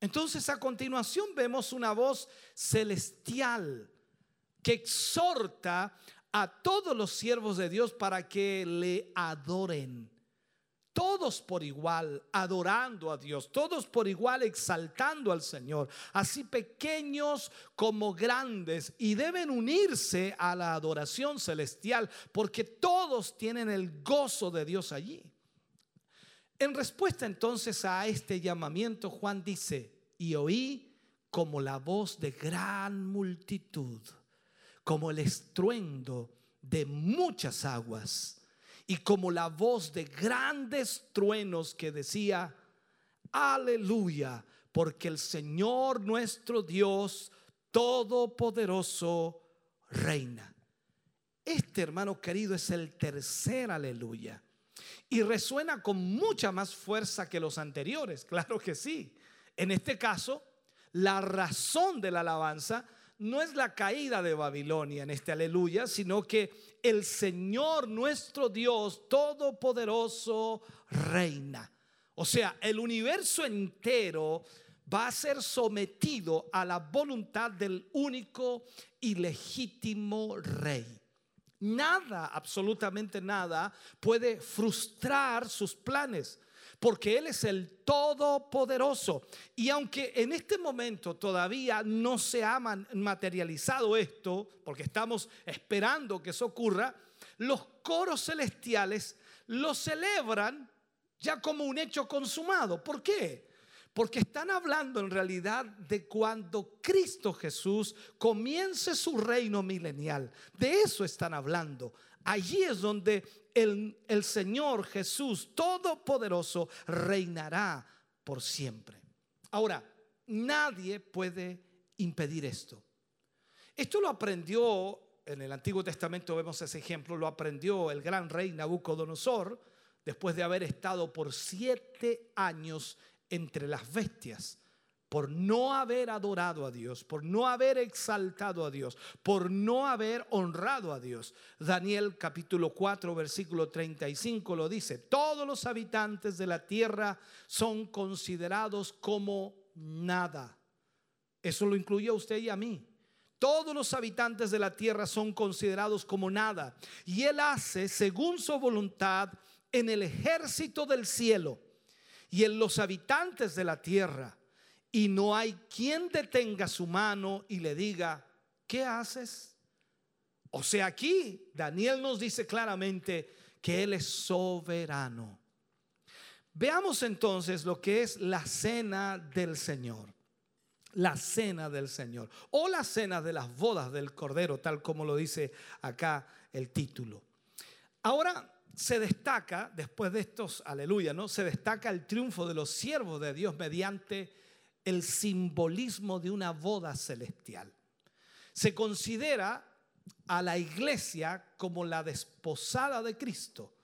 Entonces a continuación vemos una voz celestial que exhorta a todos los siervos de Dios para que le adoren. Todos por igual, adorando a Dios, todos por igual exaltando al Señor, así pequeños como grandes, y deben unirse a la adoración celestial, porque todos tienen el gozo de Dios allí. En respuesta entonces a este llamamiento, Juan dice, y oí como la voz de gran multitud, como el estruendo de muchas aguas y como la voz de grandes truenos que decía, aleluya, porque el Señor nuestro Dios Todopoderoso reina. Este hermano querido es el tercer aleluya. Y resuena con mucha más fuerza que los anteriores, claro que sí. En este caso, la razón de la alabanza no es la caída de Babilonia en este aleluya, sino que el Señor nuestro Dios Todopoderoso reina. O sea, el universo entero va a ser sometido a la voluntad del único y legítimo rey. Nada, absolutamente nada, puede frustrar sus planes porque Él es el Todopoderoso. Y aunque en este momento todavía no se ha materializado esto, porque estamos esperando que eso ocurra, los coros celestiales lo celebran ya como un hecho consumado. ¿Por qué? Porque están hablando en realidad de cuando Cristo Jesús comience su reino milenial. De eso están hablando. Allí es donde el, Señor Jesús Todopoderoso reinará por siempre. Ahora, nadie puede impedir esto. Esto lo aprendió, en el Antiguo Testamento vemos ese ejemplo, lo aprendió el gran rey Nabucodonosor después de haber estado por siete años entre las bestias por no haber adorado a Dios, por no haber exaltado a Dios, por no haber honrado a Dios. Daniel capítulo 4 versículo 35 lo dice, todos los habitantes de la tierra son considerados como nada. Eso lo incluye a usted y a mí. Todos los habitantes de la tierra son considerados como nada. Y Él hace según su voluntad en el ejército del cielo y en los habitantes de la tierra y no hay quien detenga su mano y le diga, ¿qué haces? O sea, aquí Daniel nos dice claramente que Él es soberano. Veamos entonces lo que es la cena del Señor. La cena del Señor. O la cena de las bodas del Cordero, tal como lo dice acá el título. Ahora se destaca, después de estos, aleluya, ¿no? Se destaca el triunfo de los siervos de Dios mediante el simbolismo de una boda celestial. Se considera a la iglesia como la desposada de Cristo.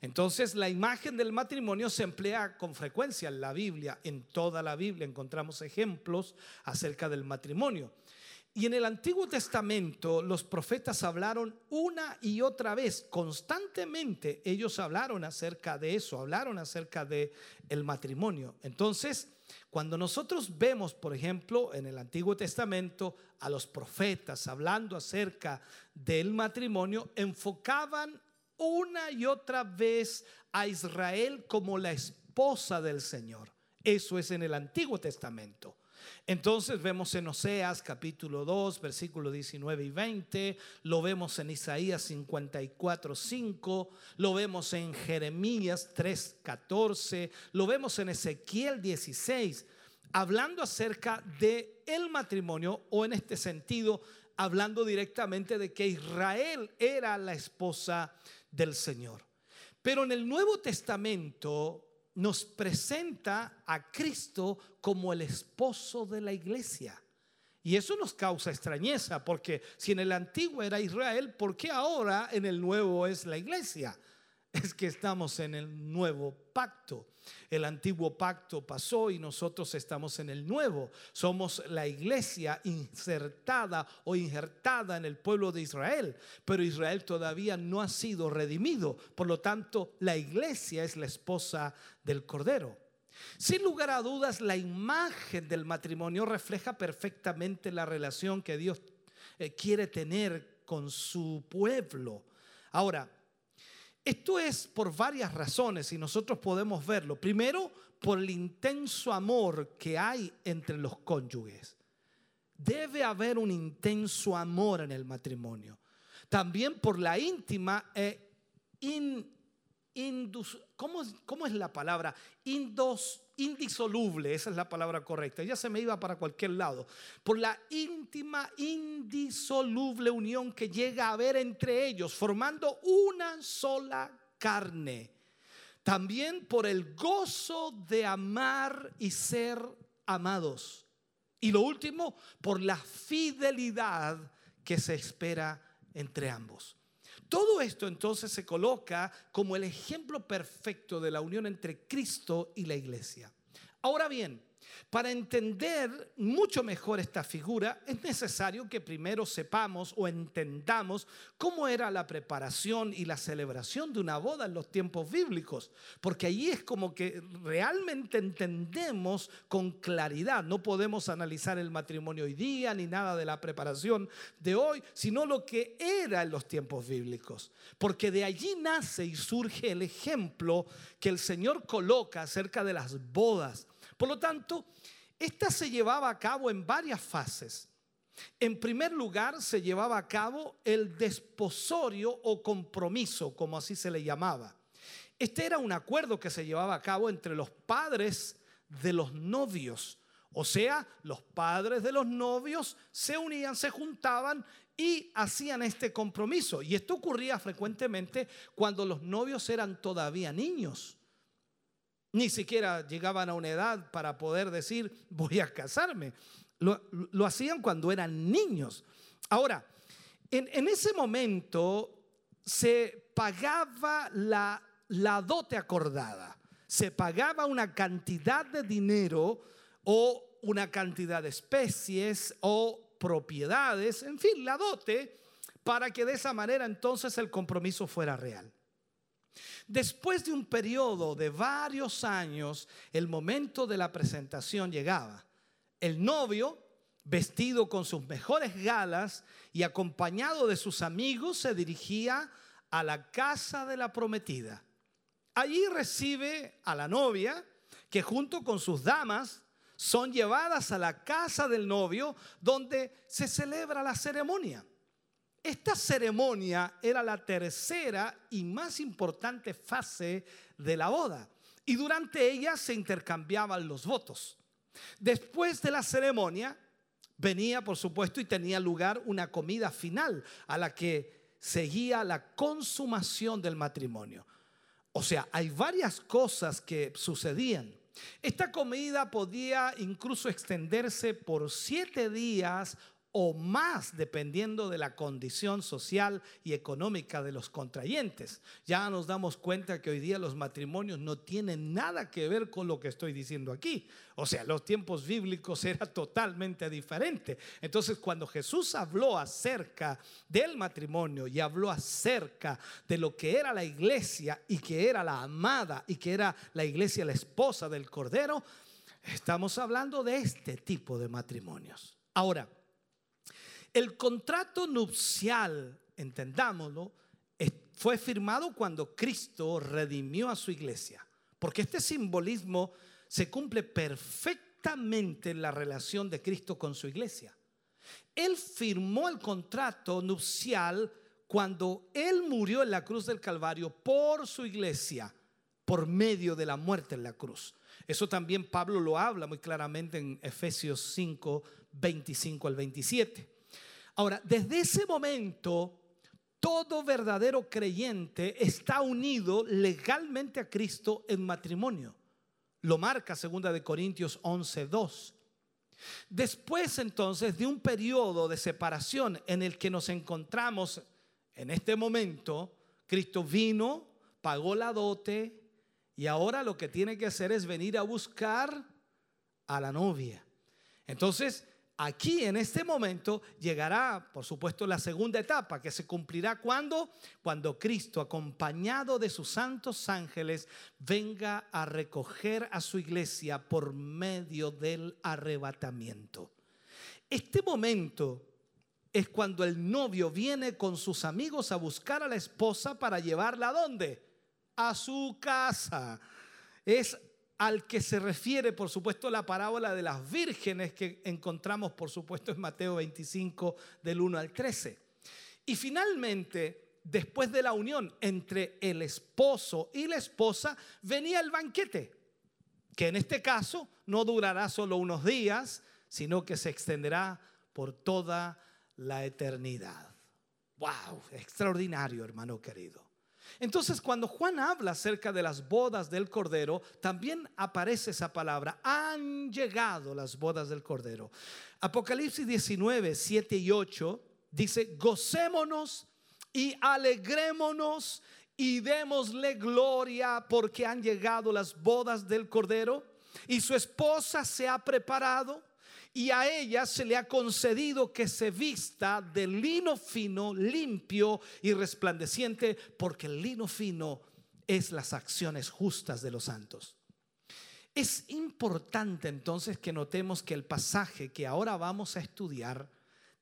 Entonces la imagen del matrimonio se emplea con frecuencia en la Biblia, en toda la Biblia encontramos ejemplos acerca del matrimonio. Y en el Antiguo Testamento los profetas hablaron una y otra vez, constantemente ellos hablaron acerca de eso, hablaron acerca de el matrimonio. Entonces, cuando nosotros vemos, por ejemplo, en el Antiguo Testamento a los profetas hablando acerca del matrimonio, enfocaban una y otra vez a Israel como la esposa del Señor. Eso es en el Antiguo Testamento. Entonces vemos en Oseas capítulo 2, versículos 19 y 20, lo vemos en Isaías 54, 5, lo vemos en Jeremías 3, 14, lo vemos en Ezequiel 16, hablando acerca de el matrimonio o en este sentido, hablando directamente de que Israel era la esposa del Señor. Pero en el Nuevo Testamento nos presenta a Cristo como el esposo de la iglesia. Y eso nos causa extrañeza, porque si en el antiguo era Israel, ¿por qué ahora en el nuevo es la iglesia? es que estamos en el nuevo pacto. El antiguo pacto pasó y nosotros estamos en el nuevo. Somos la iglesia insertada o injertada en el pueblo de Israel, pero Israel todavía no ha sido redimido. Por lo tanto, la iglesia es la esposa del Cordero. Sin lugar a dudas, la imagen del matrimonio refleja perfectamente la relación que Dios eh, quiere tener con su pueblo. Ahora, esto es por varias razones y nosotros podemos verlo. Primero, por el intenso amor que hay entre los cónyuges. Debe haber un intenso amor en el matrimonio. También por la íntima e in- indus- ¿cómo, es- cómo es la palabra? Indos- indisoluble, esa es la palabra correcta. Ya se me iba para cualquier lado. Por la íntima, indisoluble unión que llega a haber entre ellos, formando una sola carne. También por el gozo de amar y ser amados. Y lo último, por la fidelidad que se espera entre ambos. Todo esto entonces se coloca como el ejemplo perfecto de la unión entre Cristo y la iglesia. Ahora bien, para entender mucho mejor esta figura es necesario que primero sepamos o entendamos cómo era la preparación y la celebración de una boda en los tiempos bíblicos, porque allí es como que realmente entendemos con claridad. No podemos analizar el matrimonio hoy día ni nada de la preparación de hoy, sino lo que era en los tiempos bíblicos, porque de allí nace y surge el ejemplo que el Señor coloca acerca de las bodas. Por lo tanto, esta se llevaba a cabo en varias fases. En primer lugar, se llevaba a cabo el desposorio o compromiso, como así se le llamaba. Este era un acuerdo que se llevaba a cabo entre los padres de los novios. O sea, los padres de los novios se unían, se juntaban y hacían este compromiso. Y esto ocurría frecuentemente cuando los novios eran todavía niños. Ni siquiera llegaban a una edad para poder decir, voy a casarme. Lo, hacían cuando eran niños. Ahora, en, ese momento se pagaba la dote acordada. Se pagaba una cantidad de dinero o una cantidad de especies o propiedades, en fin, la dote, para que de esa manera entonces el compromiso fuera real. Después de un periodo de varios años, el momento de la presentación llegaba. El novio, vestido con sus mejores galas y acompañado de sus amigos, se dirigía a la casa de la prometida. Allí recibe a la novia, que junto con sus damas son llevadas a la casa del novio, donde se celebra la ceremonia. Esta ceremonia era la tercera y más importante fase de la boda y durante ella se intercambiaban los votos. Después de la ceremonia venía, por supuesto, y tenía lugar una comida final a la que seguía la consumación del matrimonio. O sea, hay varias cosas que sucedían. Esta comida podía incluso extenderse por siete días o más dependiendo de la condición social y económica de los contrayentes. Ya nos damos cuenta que hoy día los matrimonios no tienen nada que ver con lo que estoy diciendo aquí. O sea, los tiempos bíblicos era totalmente diferente. Entonces, cuando Jesús habló acerca del matrimonio y habló acerca de lo que era la iglesia y que era la amada y que era la iglesia la esposa del Cordero, estamos hablando de este tipo de matrimonios. Ahora, el contrato nupcial, entendámoslo, fue firmado cuando Cristo redimió a su iglesia. Porque este simbolismo se cumple perfectamente en la relación de Cristo con su iglesia. Él firmó el contrato nupcial cuando Él murió en la cruz del Calvario por su iglesia, por medio de la muerte en la cruz. Eso también Pablo lo habla muy claramente en Efesios 5, 25 al 27. Ahora, desde ese momento, todo verdadero creyente está unido legalmente a Cristo en matrimonio. Lo marca 2 de Corintios 11, 2. Después entonces de un periodo de separación en el que nos encontramos en este momento, Cristo vino, pagó la dote y ahora lo que tiene que hacer es venir a buscar a la novia. Entonces, aquí en este momento llegará, por supuesto, la segunda etapa que se cumplirá cuando cuando Cristo acompañado de sus santos ángeles venga a recoger a su iglesia por medio del arrebatamiento. Este momento es cuando el novio viene con sus amigos a buscar a la esposa para llevarla a dónde? A su casa. Es al que se refiere, por supuesto, la parábola de las vírgenes que encontramos, por supuesto, en Mateo 25 del 1 al 13. Y finalmente, después de la unión entre el esposo y la esposa, venía el banquete, que en este caso no durará solo unos días, sino que se extenderá por toda la eternidad. ¡Wow! Extraordinario, hermano querido. Entonces, cuando Juan habla acerca de las bodas del Cordero, también aparece esa palabra. Han llegado las bodas del Cordero. Apocalipsis 19, 7 y 8 dice, gocémonos y alegrémonos y démosle gloria porque han llegado las bodas del Cordero y su esposa se ha preparado y a ella se le ha concedido que se vista de lino fino, limpio y resplandeciente, porque el lino fino es las acciones justas de los santos. Es importante entonces que notemos que el pasaje que ahora vamos a estudiar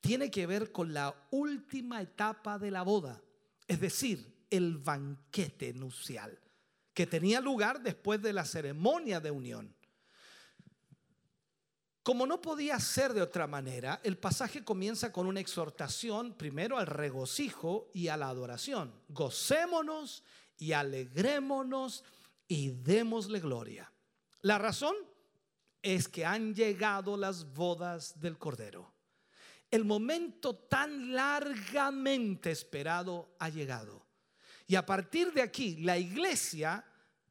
tiene que ver con la última etapa de la boda, es decir, el banquete nupcial, que tenía lugar después de la ceremonia de unión. Como no podía ser de otra manera, el pasaje comienza con una exhortación primero al regocijo y a la adoración. Gocémonos y alegrémonos y démosle gloria. La razón es que han llegado las bodas del Cordero. El momento tan largamente esperado ha llegado. Y a partir de aquí, la iglesia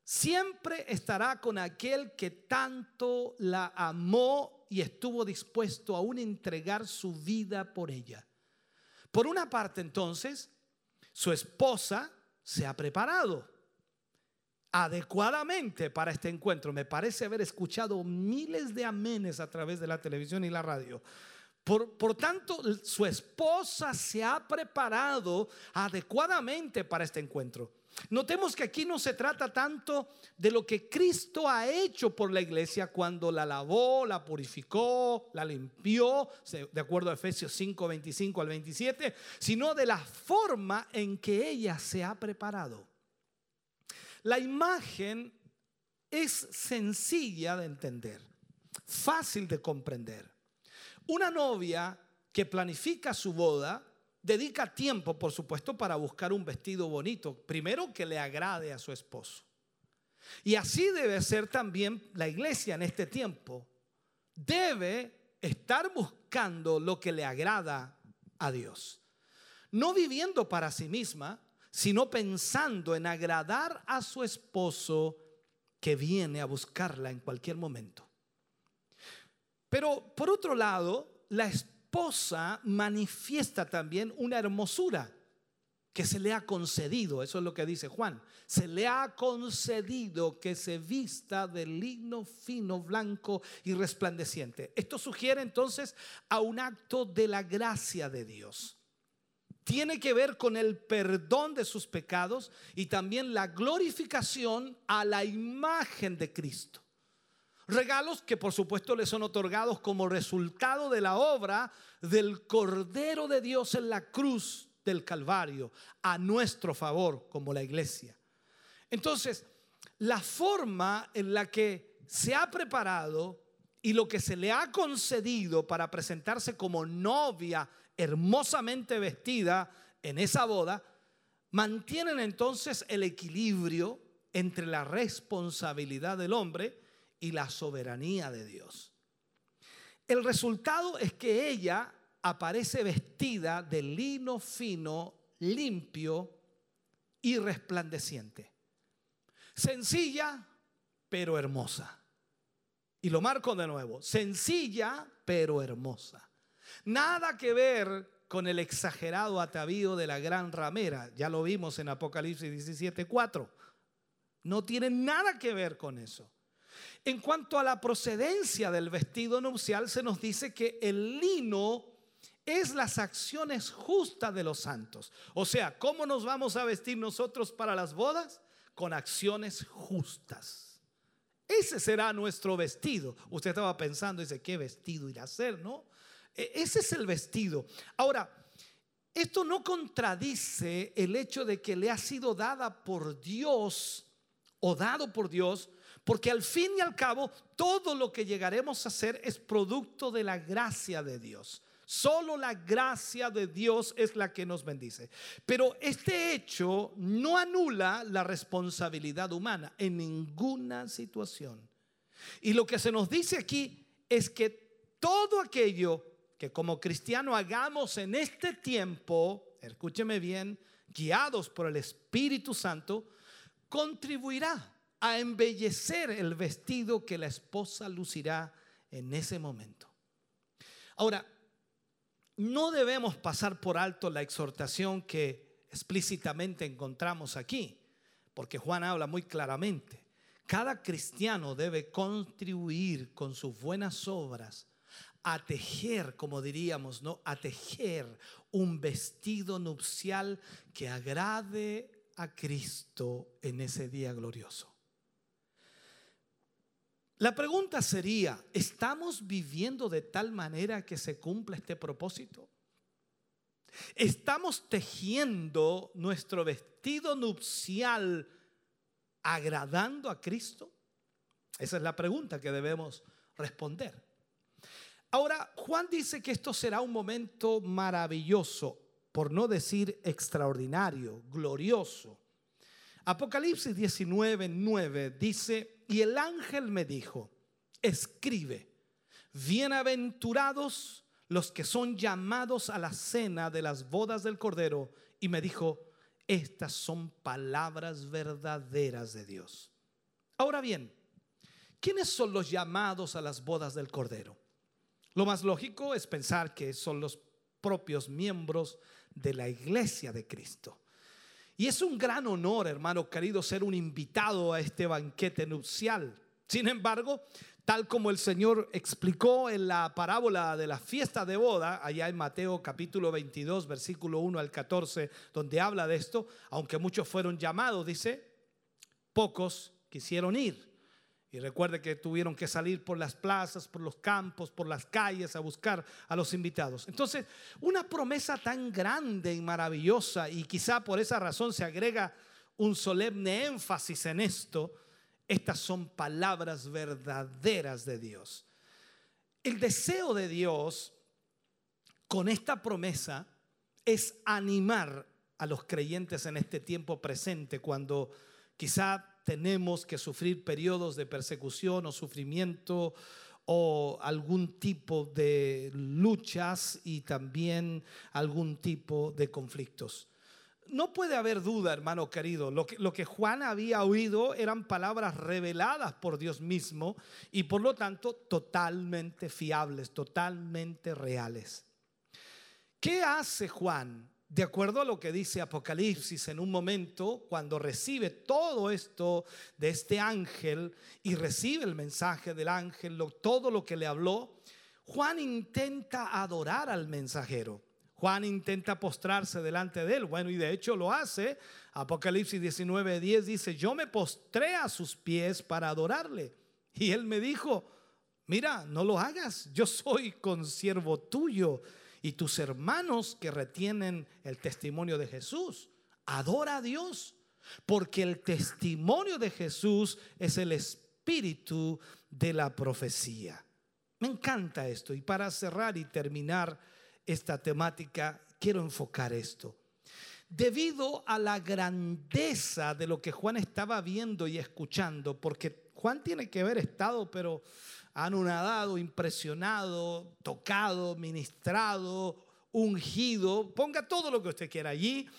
siempre estará con aquel que tanto la amó y estuvo dispuesto a entregar su vida por ella. Por una parte entonces, su esposa se ha preparado adecuadamente para este encuentro. Me parece haber escuchado miles de amenes a través de la televisión y la radio. Por, por, tanto, su esposa se ha preparado adecuadamente para este encuentro. Notemos que aquí no se trata tanto de lo que Cristo ha hecho por la iglesia cuando la lavó, la purificó, la limpió, de acuerdo a Efesios 5, 25 al 27, sino de la forma en que ella se ha preparado. La imagen es sencilla de entender, fácil de comprender. Una novia que planifica su boda dedica tiempo, por supuesto, para buscar un vestido bonito, primero que le agrade a su esposo. Y así debe ser también la iglesia en este tiempo. Debe estar buscando lo que le agrada a Dios. No viviendo para sí misma, sino pensando en agradar a su esposo que viene a buscarla en cualquier momento. Pero por otro lado, la esposa esposa manifiesta también una hermosura que se le ha concedido, eso es lo que dice Juan, se le ha concedido que se vista de lino fino, blanco y resplandeciente. Esto sugiere entonces a un acto de la gracia de Dios. Tiene que ver con el perdón de sus pecados y también la glorificación a la imagen de Cristo. Regalos que por supuesto le son otorgados como resultado de la obra del Cordero de Dios en la cruz del Calvario a nuestro favor como la iglesia. Entonces, la forma en la que se ha preparado y lo que se le ha concedido para presentarse como novia hermosamente vestida en esa boda, mantienen entonces el equilibrio entre la responsabilidad del hombre y la soberanía de Dios. El resultado es que ella aparece vestida de lino fino, limpio y resplandeciente. Sencilla, pero hermosa. Y lo marco de nuevo, sencilla, pero hermosa. Nada que ver con el exagerado atavío de la gran ramera. Ya lo vimos en Apocalipsis 17:4. No tiene nada que ver con eso. En cuanto a la procedencia del vestido nupcial, se nos dice que el lino es las acciones justas de los santos. O sea, ¿cómo nos vamos a vestir nosotros para las bodas? Con acciones justas. Ese será nuestro vestido. Usted estaba pensando, dice, ¿qué vestido ir a hacer? ¿No? E- Ese es el vestido. Ahora, esto no contradice el hecho de que le ha sido dada por Dios o dado por Dios, porque al fin y al cabo todo lo que llegaremos a hacer es producto de la gracia de Dios. Solo la gracia de Dios es la que nos bendice. Pero este hecho no anula la responsabilidad humana en ninguna situación. Y lo que se nos dice aquí es que todo aquello que como cristiano hagamos en este tiempo, escúcheme bien, guiados por el Espíritu Santo, contribuirá a embellecer el vestido que la esposa lucirá en ese momento. Ahora, no debemos pasar por alto la exhortación que explícitamente encontramos aquí, porque Juan habla muy claramente. Cada cristiano debe contribuir con sus buenas obras a tejer, como diríamos, ¿no? A tejer un vestido nupcial que agrade a Cristo en ese día glorioso. La pregunta sería, ¿estamos viviendo de tal manera que se cumpla este propósito? ¿Estamos tejiendo nuestro vestido nupcial agradando a Cristo? Esa es la pregunta que debemos responder. Ahora, Juan dice que esto será un momento maravilloso, por no decir extraordinario, glorioso. Apocalipsis 19, 9 dice, y el ángel me dijo, escribe, bienaventurados los que son llamados a la cena de las bodas del Cordero. Y me dijo, estas son palabras verdaderas de Dios. Ahora bien, ¿quiénes son los llamados a las bodas del Cordero? Lo más lógico es pensar que son los propios miembros de la iglesia de Cristo. Y es un gran honor, hermano querido, ser un invitado a este banquete nupcial. Sin embargo, tal como el Señor explicó en la parábola de la fiesta de boda, allá en Mateo capítulo 22, versículo 1 al 14, donde habla de esto, aunque muchos fueron llamados, dice, pocos quisieron ir. Y recuerde que tuvieron que salir por las plazas, por los campos, por las calles a buscar a los invitados. Entonces, una promesa tan grande y maravillosa, y quizá por esa razón se agrega un solemne énfasis en esto, estas son palabras verdaderas de Dios. El deseo de Dios con esta promesa es animar a los creyentes en este tiempo presente cuando quizá tenemos que sufrir periodos de persecución o sufrimiento o algún tipo de luchas y también algún tipo de conflictos. No puede haber duda, hermano querido, lo que, lo que Juan había oído eran palabras reveladas por Dios mismo y por lo tanto totalmente fiables, totalmente reales. ¿Qué hace Juan? De acuerdo a lo que dice Apocalipsis en un momento, cuando recibe todo esto de este ángel y recibe el mensaje del ángel, todo lo que le habló, Juan intenta adorar al mensajero. Juan intenta postrarse delante de él. Bueno, y de hecho lo hace. Apocalipsis 19:10 dice, yo me postré a sus pies para adorarle. Y él me dijo, mira, no lo hagas, yo soy consiervo tuyo y tus hermanos que retienen el testimonio de Jesús. Adora a Dios, porque el testimonio de Jesús es el espíritu de la profecía. Me encanta esto y para cerrar y terminar esta temática, quiero enfocar esto. Debido a la grandeza de lo que Juan estaba viendo y escuchando, porque Juan tiene que haber estado, pero anonadado, impresionado, tocado, ministrado, ungido, ponga todo lo que usted quiera allí.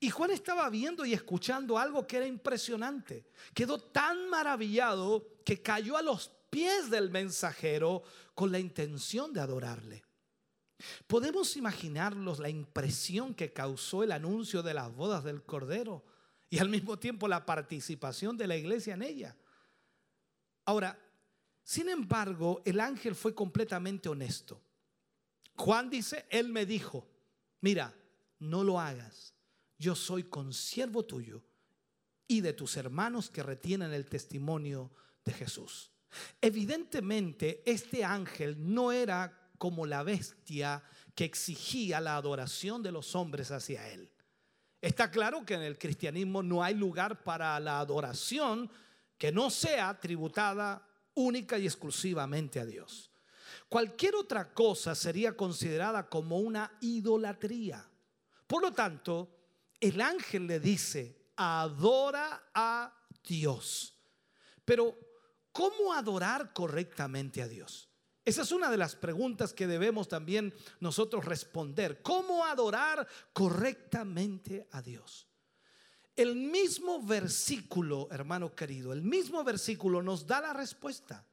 Y Juan estaba viendo y escuchando algo que era impresionante. Quedó tan maravillado que cayó a los pies del mensajero con la intención de adorarle. Podemos imaginarnos la impresión que causó el anuncio de las bodas del Cordero y al mismo tiempo la participación de la iglesia en ella. Ahora, sin embargo, el ángel fue completamente honesto. Juan dice, él me dijo, mira, no lo hagas, yo soy consiervo tuyo y de tus hermanos que retienen el testimonio de Jesús. Evidentemente, este ángel no era como la bestia que exigía la adoración de los hombres hacia él. Está claro que en el cristianismo no hay lugar para la adoración que no sea tributada única y exclusivamente a Dios. Cualquier otra cosa sería considerada como una idolatría. Por lo tanto, el ángel le dice, adora a Dios. Pero, ¿cómo adorar correctamente a Dios? Esa es una de las preguntas que debemos también nosotros responder. ¿Cómo adorar correctamente a Dios? El mismo versículo, hermano querido, el mismo versículo nos da la respuesta.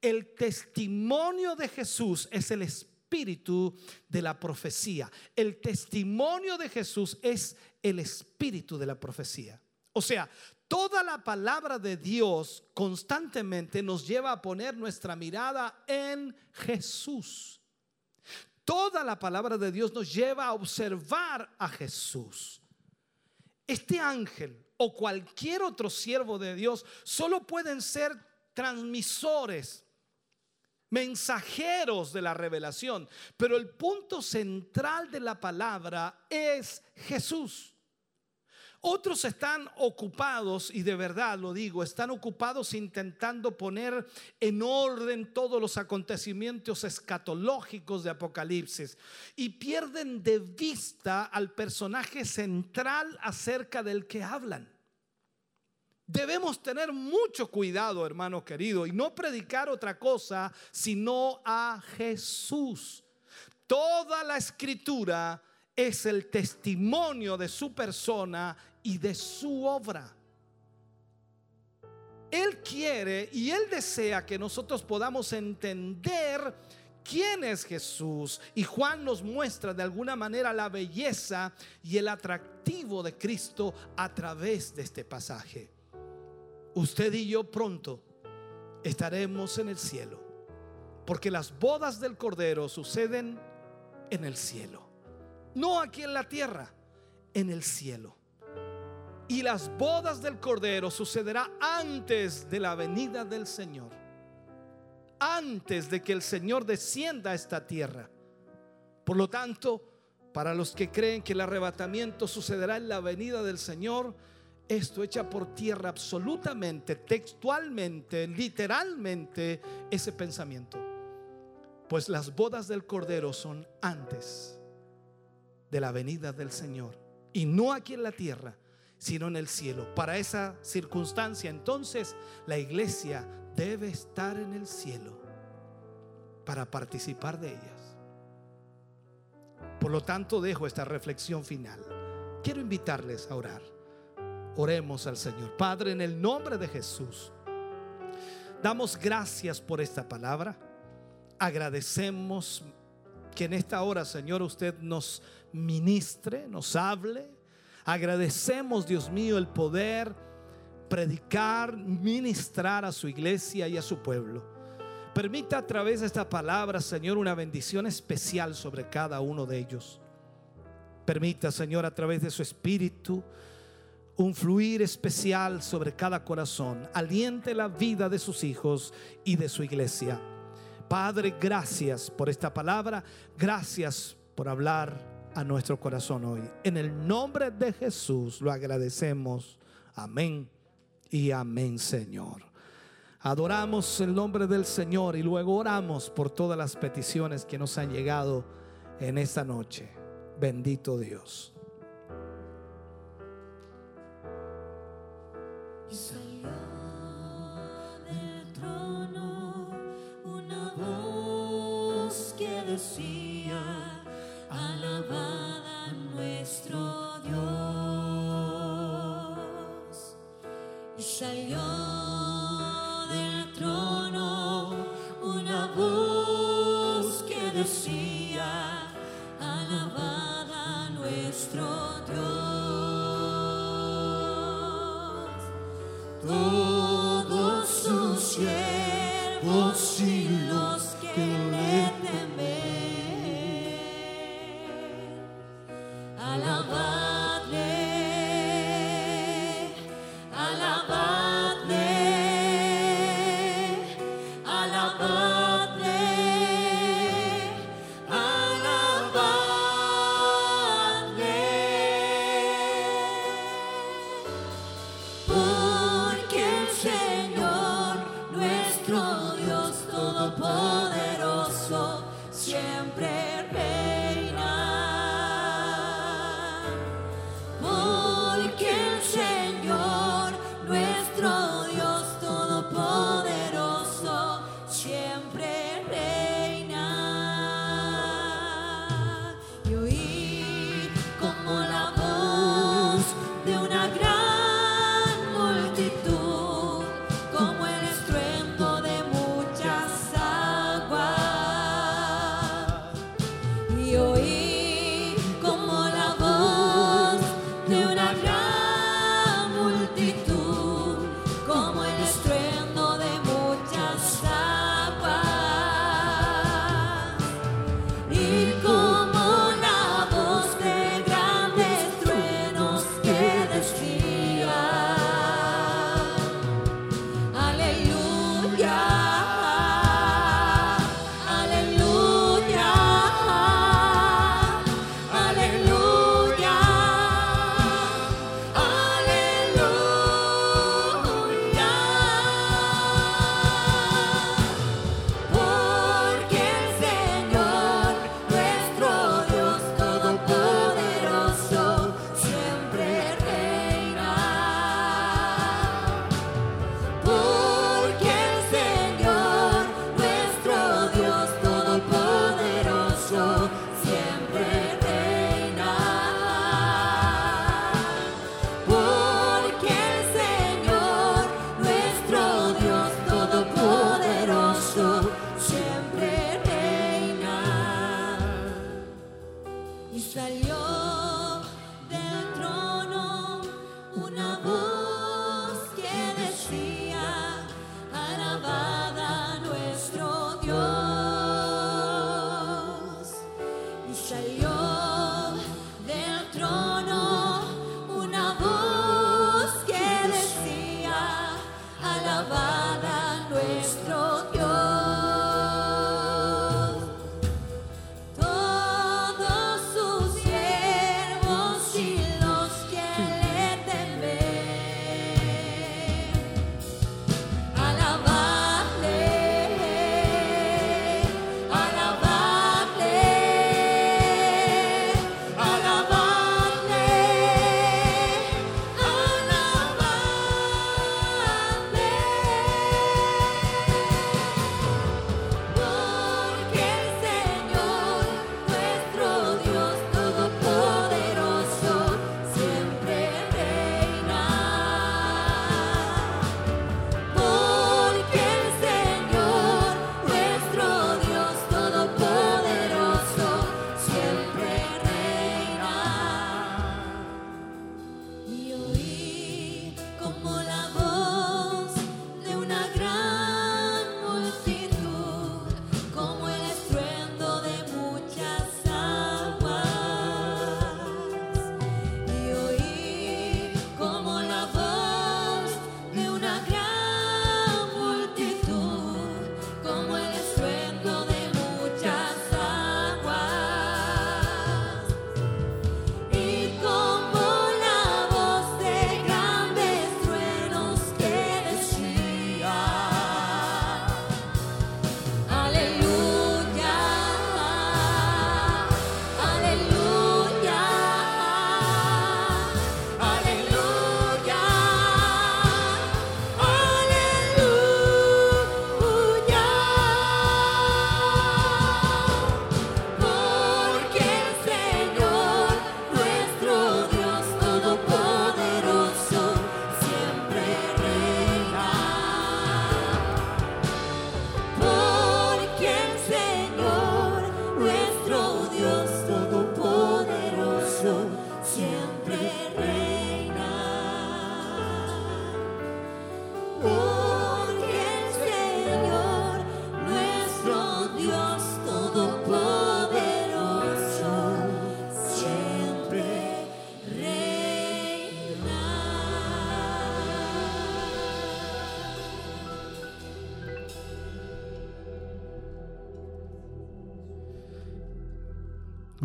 El testimonio de Jesús es el espíritu de la profecía. El testimonio de Jesús es el espíritu de la profecía. O sea, toda la palabra de Dios constantemente nos lleva a poner nuestra mirada en Jesús. Toda la palabra de Dios nos lleva a observar a Jesús. Este ángel o cualquier otro siervo de Dios solo pueden ser transmisores, mensajeros de la revelación, pero el punto central de la palabra es Jesús. Otros están ocupados, y de verdad lo digo, están ocupados intentando poner en orden todos los acontecimientos escatológicos de Apocalipsis y pierden de vista al personaje central acerca del que hablan. Debemos tener mucho cuidado, hermano querido, y no predicar otra cosa sino a Jesús. Toda la escritura es el testimonio de su persona y de su obra. Él quiere y Él desea que nosotros podamos entender quién es Jesús. Y Juan nos muestra de alguna manera la belleza y el atractivo de Cristo a través de este pasaje. Usted y yo pronto estaremos en el cielo, porque las bodas del Cordero suceden en el cielo, no aquí en la tierra, en el cielo. Y las bodas del Cordero sucederá antes de la venida del Señor. Antes de que el Señor descienda a esta tierra. Por lo tanto, para los que creen que el arrebatamiento sucederá en la venida del Señor, esto echa por tierra absolutamente, textualmente, literalmente ese pensamiento. Pues las bodas del Cordero son antes de la venida del Señor. Y no aquí en la tierra, sino en el cielo. Para esa circunstancia, entonces, la iglesia debe estar en el cielo para participar de ellas. Por lo tanto, dejo esta reflexión final. Quiero invitarles a orar. Oremos al Señor. Padre, en el nombre de Jesús, damos gracias por esta palabra. Agradecemos que en esta hora, Señor, usted nos ministre, nos hable Agradecemos, Dios mío, el poder predicar, ministrar a su iglesia y a su pueblo. Permita a través de esta palabra, Señor, una bendición especial sobre cada uno de ellos. Permita, Señor, a través de su espíritu, un fluir especial sobre cada corazón. Aliente la vida de sus hijos y de su iglesia. Padre, gracias por esta palabra. Gracias por hablar a nuestro corazón hoy. En el nombre de Jesús lo agradecemos. Amén y amén, Señor. Adoramos el nombre del Señor y luego oramos por todas las peticiones que nos han llegado en esta noche. Bendito Dios. Decía, alabad a nuestro Dios. Y salió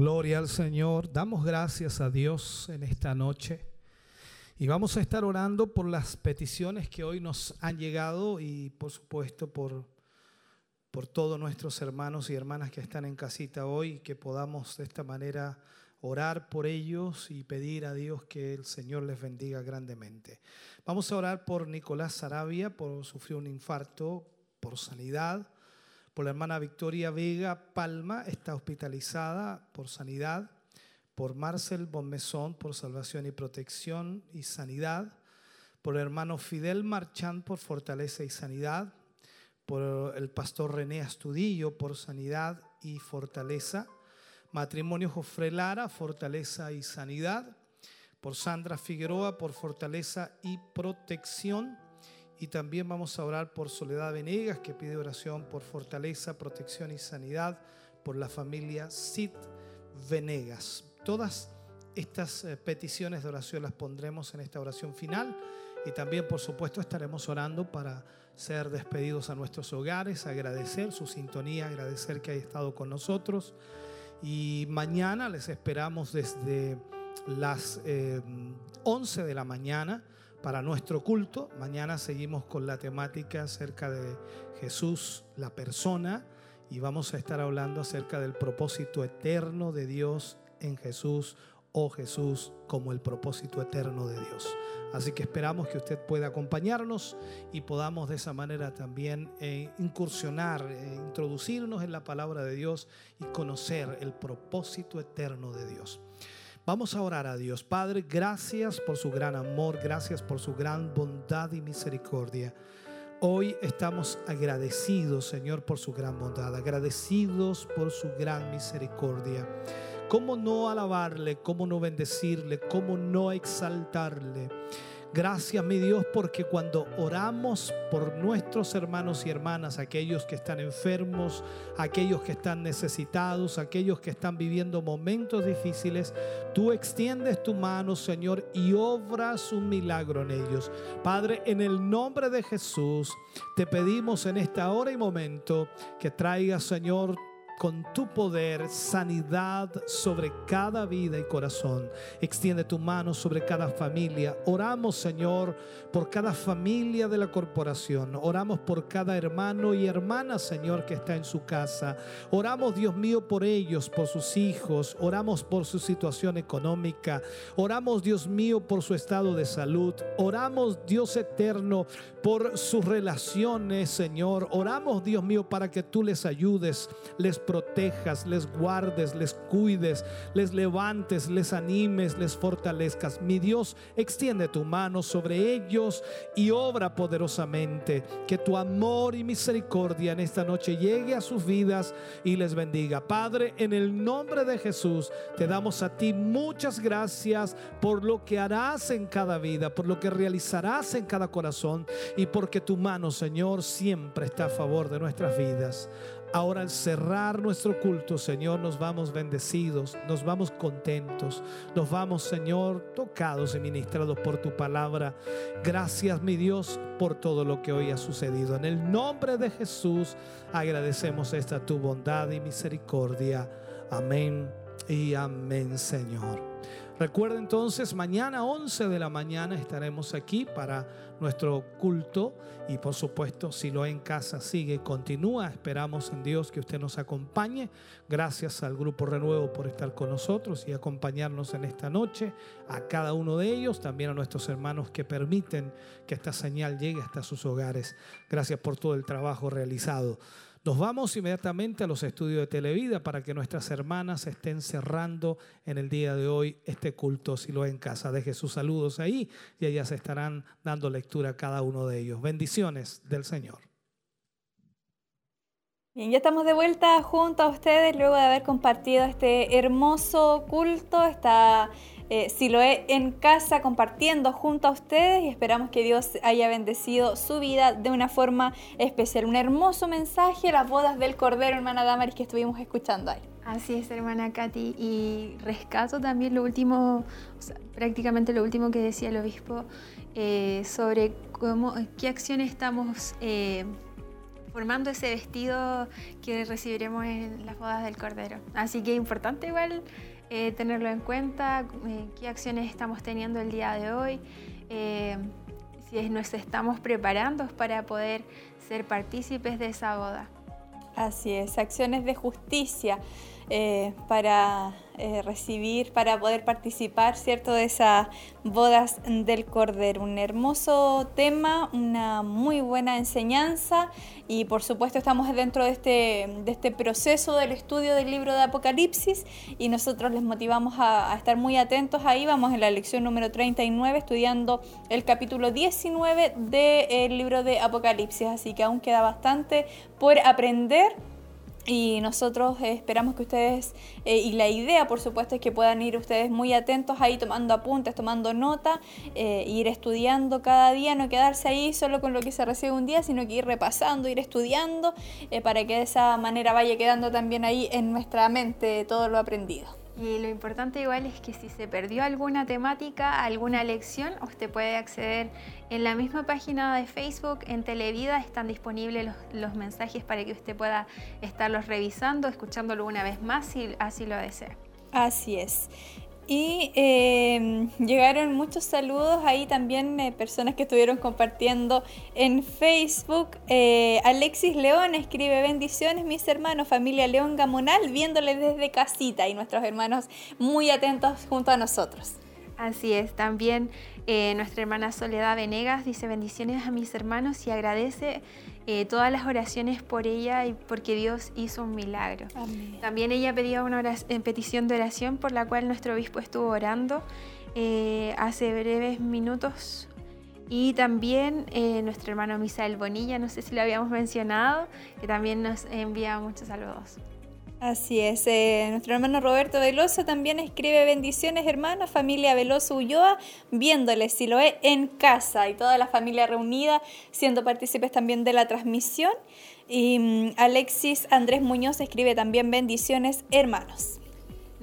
Gloria al Señor. Damos gracias a Dios en esta noche. Y vamos a estar orando por las peticiones que hoy nos han llegado y por supuesto por por todos nuestros hermanos y hermanas que están en casita hoy, que podamos de esta manera orar por ellos y pedir a Dios que el Señor les bendiga grandemente. Vamos a orar por Nicolás Sarabia, por sufrir un infarto, por sanidad, por la hermana Victoria Vega Palma, está hospitalizada por sanidad, por Marcel Bonmesón, por salvación y protección y sanidad, por el hermano Fidel Marchán, por fortaleza y sanidad, por el pastor René Astudillo, por sanidad y fortaleza, matrimonio Jofre Lara, fortaleza y sanidad, por Sandra Figueroa, por fortaleza y protección. Y también vamos a orar por Soledad Venegas, que pide oración por fortaleza, protección y sanidad, por la familia Cid Venegas. Todas estas eh, peticiones de oración las pondremos en esta oración final y también, por supuesto, estaremos orando para ser despedidos a nuestros hogares, agradecer su sintonía, agradecer que haya estado con nosotros. Y mañana les esperamos desde las eh, 11 de la mañana para nuestro culto. Mañana seguimos con la temática acerca de Jesús, la persona, y vamos a estar hablando acerca del propósito eterno de Dios en Jesús o Jesús como el propósito eterno de Dios. Así que esperamos que usted pueda acompañarnos y podamos de esa manera también eh, incursionar, eh, introducirnos en la palabra de Dios y conocer el propósito eterno de Dios. Vamos a orar a Dios. Padre, gracias por su gran amor, gracias por su gran bondad y misericordia. Hoy estamos agradecidos, Señor, por su gran bondad, agradecidos por su gran misericordia. ¿Cómo no alabarle? ¿Cómo no bendecirle? ¿Cómo no exaltarle? Gracias, mi Dios, porque cuando oramos por nuestros hermanos y hermanas, aquellos que están enfermos, aquellos que están necesitados, aquellos que están viviendo momentos difíciles, tú extiendes tu mano, Señor, y obras un milagro en ellos. Padre, en el nombre de Jesús, te pedimos en esta hora y momento que traigas, Señor, con tu poder sanidad sobre cada vida y corazón. Extiende tu mano sobre cada familia. Oramos, Señor, por cada familia de la corporación. Oramos por cada hermano y hermana, Señor, que está en su casa. Oramos, Dios mío, por ellos, por sus hijos. Oramos por su situación económica. Oramos, Dios mío, por su estado de salud. Oramos, Dios eterno, por sus relaciones, Señor. Oramos, Dios mío, para que tú les ayudes, les protejas, les guardes, les cuides, les levantes, les animes, les fortalezcas. Mi Dios, extiende tu mano sobre ellos y obra poderosamente. Que tu amor y misericordia en esta noche llegue a sus vidas y les bendiga. Padre, en el nombre de Jesús, te damos a ti muchas gracias por lo que harás en cada vida, por lo que realizarás en cada corazón y porque tu mano, Señor, siempre está a favor de nuestras vidas. Ahora al cerrar nuestro culto, Señor, nos vamos bendecidos, nos vamos contentos, nos vamos, Señor, tocados y ministrados por tu palabra. Gracias, mi Dios, por todo lo que hoy ha sucedido. En el nombre de Jesús agradecemos esta tu bondad y misericordia. Amén y amén, Señor. Recuerda entonces, mañana 11 de la mañana estaremos aquí para nuestro culto y por supuesto, si lo en casa sigue, continúa. Esperamos en Dios que usted nos acompañe. Gracias al Grupo Renuevo por estar con nosotros y acompañarnos en esta noche. A cada uno de ellos, también a nuestros hermanos que permiten que esta señal llegue hasta sus hogares. Gracias por todo el trabajo realizado. Nos vamos inmediatamente a los estudios de Televida para que nuestras hermanas estén cerrando en el día de hoy este culto, si lo en casa. Deje sus saludos ahí y ellas estarán dando lectura a cada uno de ellos. Bendiciones del Señor. Bien, ya estamos de vuelta junto a ustedes luego de haber compartido este hermoso culto, esta eh, Siloé en casa compartiendo junto a ustedes y esperamos que Dios haya bendecido su vida de una forma especial. Un hermoso mensaje, las bodas del Cordero, hermana Damaris, que estuvimos escuchando ahí. Así es, hermana Katy. Y rescato también lo último, o prácticamente lo último que decía el obispo eh, sobre qué acciones estamos eh, formando ese vestido que recibiremos en las bodas del Cordero. Así que importante igual eh, tenerlo en cuenta, eh, qué acciones estamos teniendo el día de hoy, eh, si nos estamos preparando para poder ser partícipes de esa boda. Así es, acciones de justicia eh, para eh, recibir, para poder participar, ¿cierto?, de esas bodas del Cordero. Un hermoso tema, una muy buena enseñanza y por supuesto estamos dentro de este, de este proceso del estudio del libro de Apocalipsis y nosotros les motivamos a, estar muy atentos ahí. Vamos en la lección número 39 estudiando el capítulo 19 del libro de Apocalipsis, así que aún queda bastante por aprender y nosotros eh, esperamos que ustedes, eh, y la idea por supuesto es que puedan ir ustedes muy atentos ahí tomando apuntes, tomando nota, eh, ir estudiando cada día, no quedarse ahí solo con lo que se recibe un día, sino que ir repasando, ir estudiando, para que de esa manera vaya quedando también ahí en nuestra mente todo lo aprendido. Y lo importante igual es que si se perdió alguna temática, alguna lección, usted puede acceder en la misma página de Facebook, en Televida, están disponibles los, mensajes para que usted pueda estarlos revisando, escuchándolo una vez más si así lo desea. Así es. Y eh, llegaron muchos saludos ahí también, eh, personas que estuvieron compartiendo en Facebook. Eh, Alexis León escribe bendiciones, mis hermanos, familia León Gamonal, viéndole desde casita y nuestros hermanos muy atentos junto a nosotros. Así es, también eh, nuestra hermana Soledad Venegas dice bendiciones a mis hermanos y agradece eh, todas las oraciones por ella y porque Dios hizo un milagro. Amén. También ella pedía una orac- en petición de oración por la cual nuestro obispo estuvo orando eh, hace breves minutos. Y también eh, nuestro hermano Misael Bonilla, no sé si lo habíamos mencionado, que también nos envía muchos saludos. Así es, eh, nuestro hermano Roberto Veloso también escribe bendiciones hermanos, familia Veloso Ulloa, viéndole si lo es en casa y toda la familia reunida, siendo partícipes también de la transmisión. Y mm, Alexis Andrés Muñoz escribe también bendiciones hermanos.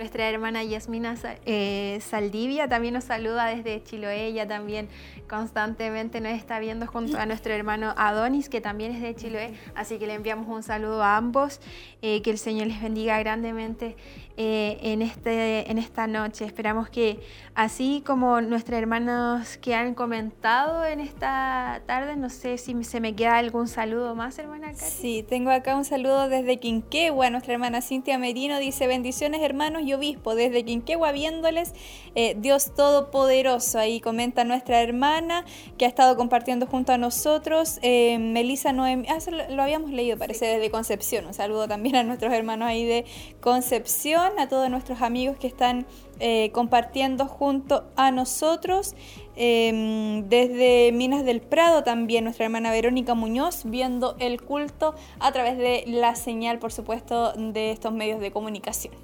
Nuestra hermana Yasmina eh, Saldivia también nos saluda desde Chiloé. Ella también constantemente nos está viendo junto a nuestro hermano Adonis, que también es de Chiloé. Así que le enviamos un saludo a ambos. eh, que el Señor les bendiga grandemente eh, en, este, en esta noche. Esperamos que así como nuestros hermanos que han comentado en esta tarde, no sé si se me queda algún saludo más, hermana. Sí, tengo acá un saludo desde Quinquegua. Nuestra hermana Cintia Merino dice bendiciones hermanos y obispo desde Quinquegua viéndoles eh, Dios Todopoderoso. Ahí comenta nuestra hermana que ha estado compartiendo junto a nosotros. Eh, Melissa Noemi, ah, lo habíamos leído, parece desde Concepción. Un saludo también a nuestros hermanos ahí de Concepción, a todos nuestros amigos que están eh, compartiendo junto a nosotros. Eh, desde Minas del Prado también nuestra hermana Verónica Muñoz viendo el culto a través de la señal, por supuesto, de estos medios de comunicación.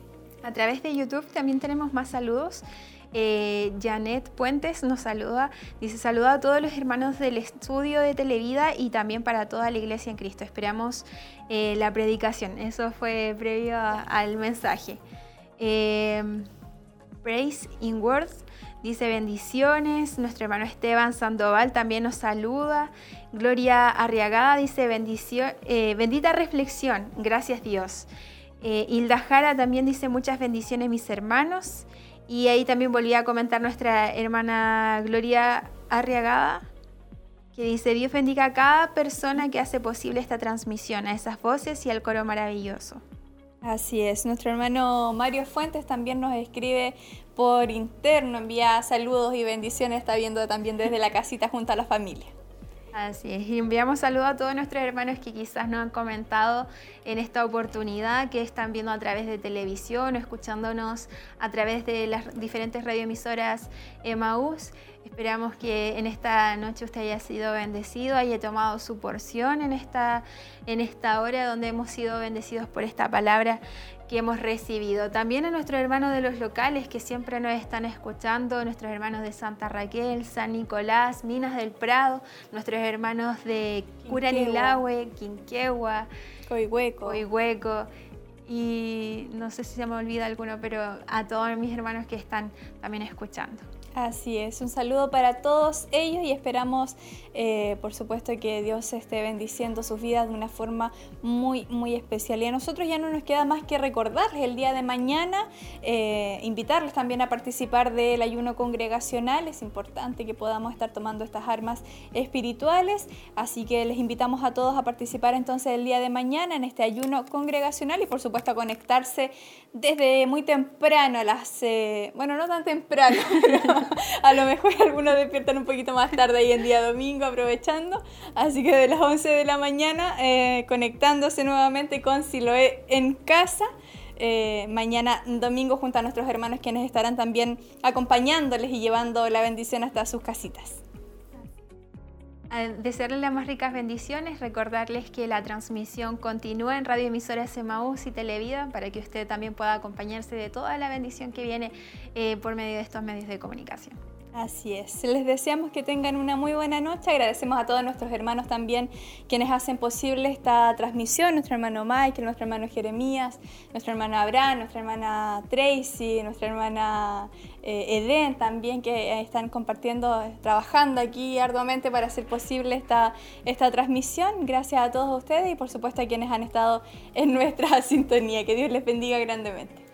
A través de YouTube también tenemos más saludos. Eh, Janet Puentes nos saluda, dice saluda a todos los hermanos del estudio de Televida y también para toda la iglesia en Cristo. Esperamos eh, la predicación, eso fue previo al mensaje. Eh, Praise in Words dice bendiciones, nuestro hermano Esteban Sandoval también nos saluda. Gloria Arriagada dice bendición, eh, bendita reflexión, gracias Dios. Eh, Hilda Jara también dice muchas bendiciones mis hermanos. Y ahí también volvía a comentar nuestra hermana Gloria Arriagada, que dice Dios bendiga a cada persona que hace posible esta transmisión, a esas voces y al coro maravilloso. Así es, nuestro hermano Mario Fuentes también nos escribe por interno, envía saludos y bendiciones, está viendo también desde la casita junto a la familia. Así es, enviamos saludos a todos nuestros hermanos que quizás no han comentado en esta oportunidad, que están viendo a través de televisión o escuchándonos a través de las diferentes radioemisoras Emaús. Esperamos que en esta noche usted haya sido bendecido, haya tomado su porción en esta, en esta hora donde hemos sido bendecidos por esta palabra que hemos recibido. También a nuestros hermanos de los locales que siempre nos están escuchando, nuestros hermanos de Santa Raquel, San Nicolás, Minas del Prado, nuestros hermanos de Curanilahue, Quinquegua, Coihueco. Coihueco y no sé si se me olvida alguno, pero a todos mis hermanos que están también escuchando. Así es, un saludo para todos ellos y esperamos, eh, por supuesto, que Dios esté bendiciendo sus vidas de una forma muy, muy especial. Y a nosotros ya no nos queda más que recordarles el día de mañana, eh, invitarles también a participar del ayuno congregacional. Es importante que podamos estar tomando estas armas espirituales, así que les invitamos a todos a participar entonces el día de mañana en este ayuno congregacional y por supuesto a conectarse desde muy temprano, a las, eh, bueno, no tan temprano, pero a lo mejor algunos despiertan un poquito más tarde ahí en día domingo aprovechando. Así que de las 11 de la mañana eh, conectándose nuevamente con Siloé en casa. Eh, mañana domingo junto a nuestros hermanos quienes estarán también acompañándoles y llevando la bendición hasta sus casitas. Desearles las más ricas bendiciones, recordarles que la transmisión continúa en Radio Emisoras Emaús y Televida para que usted también pueda acompañarse de toda la bendición que viene eh, por medio de estos medios de comunicación. Así es. Les deseamos que tengan una muy buena noche. Agradecemos a todos nuestros hermanos también quienes hacen posible esta transmisión. Nuestro hermano Michael, nuestro hermano Jeremías, nuestra hermana Abraham, nuestra hermana Tracy, nuestra hermana eh, Eden también que están compartiendo, trabajando aquí arduamente para hacer posible esta, esta transmisión. Gracias a todos ustedes y por supuesto a quienes han estado en nuestra sintonía. Que Dios les bendiga grandemente.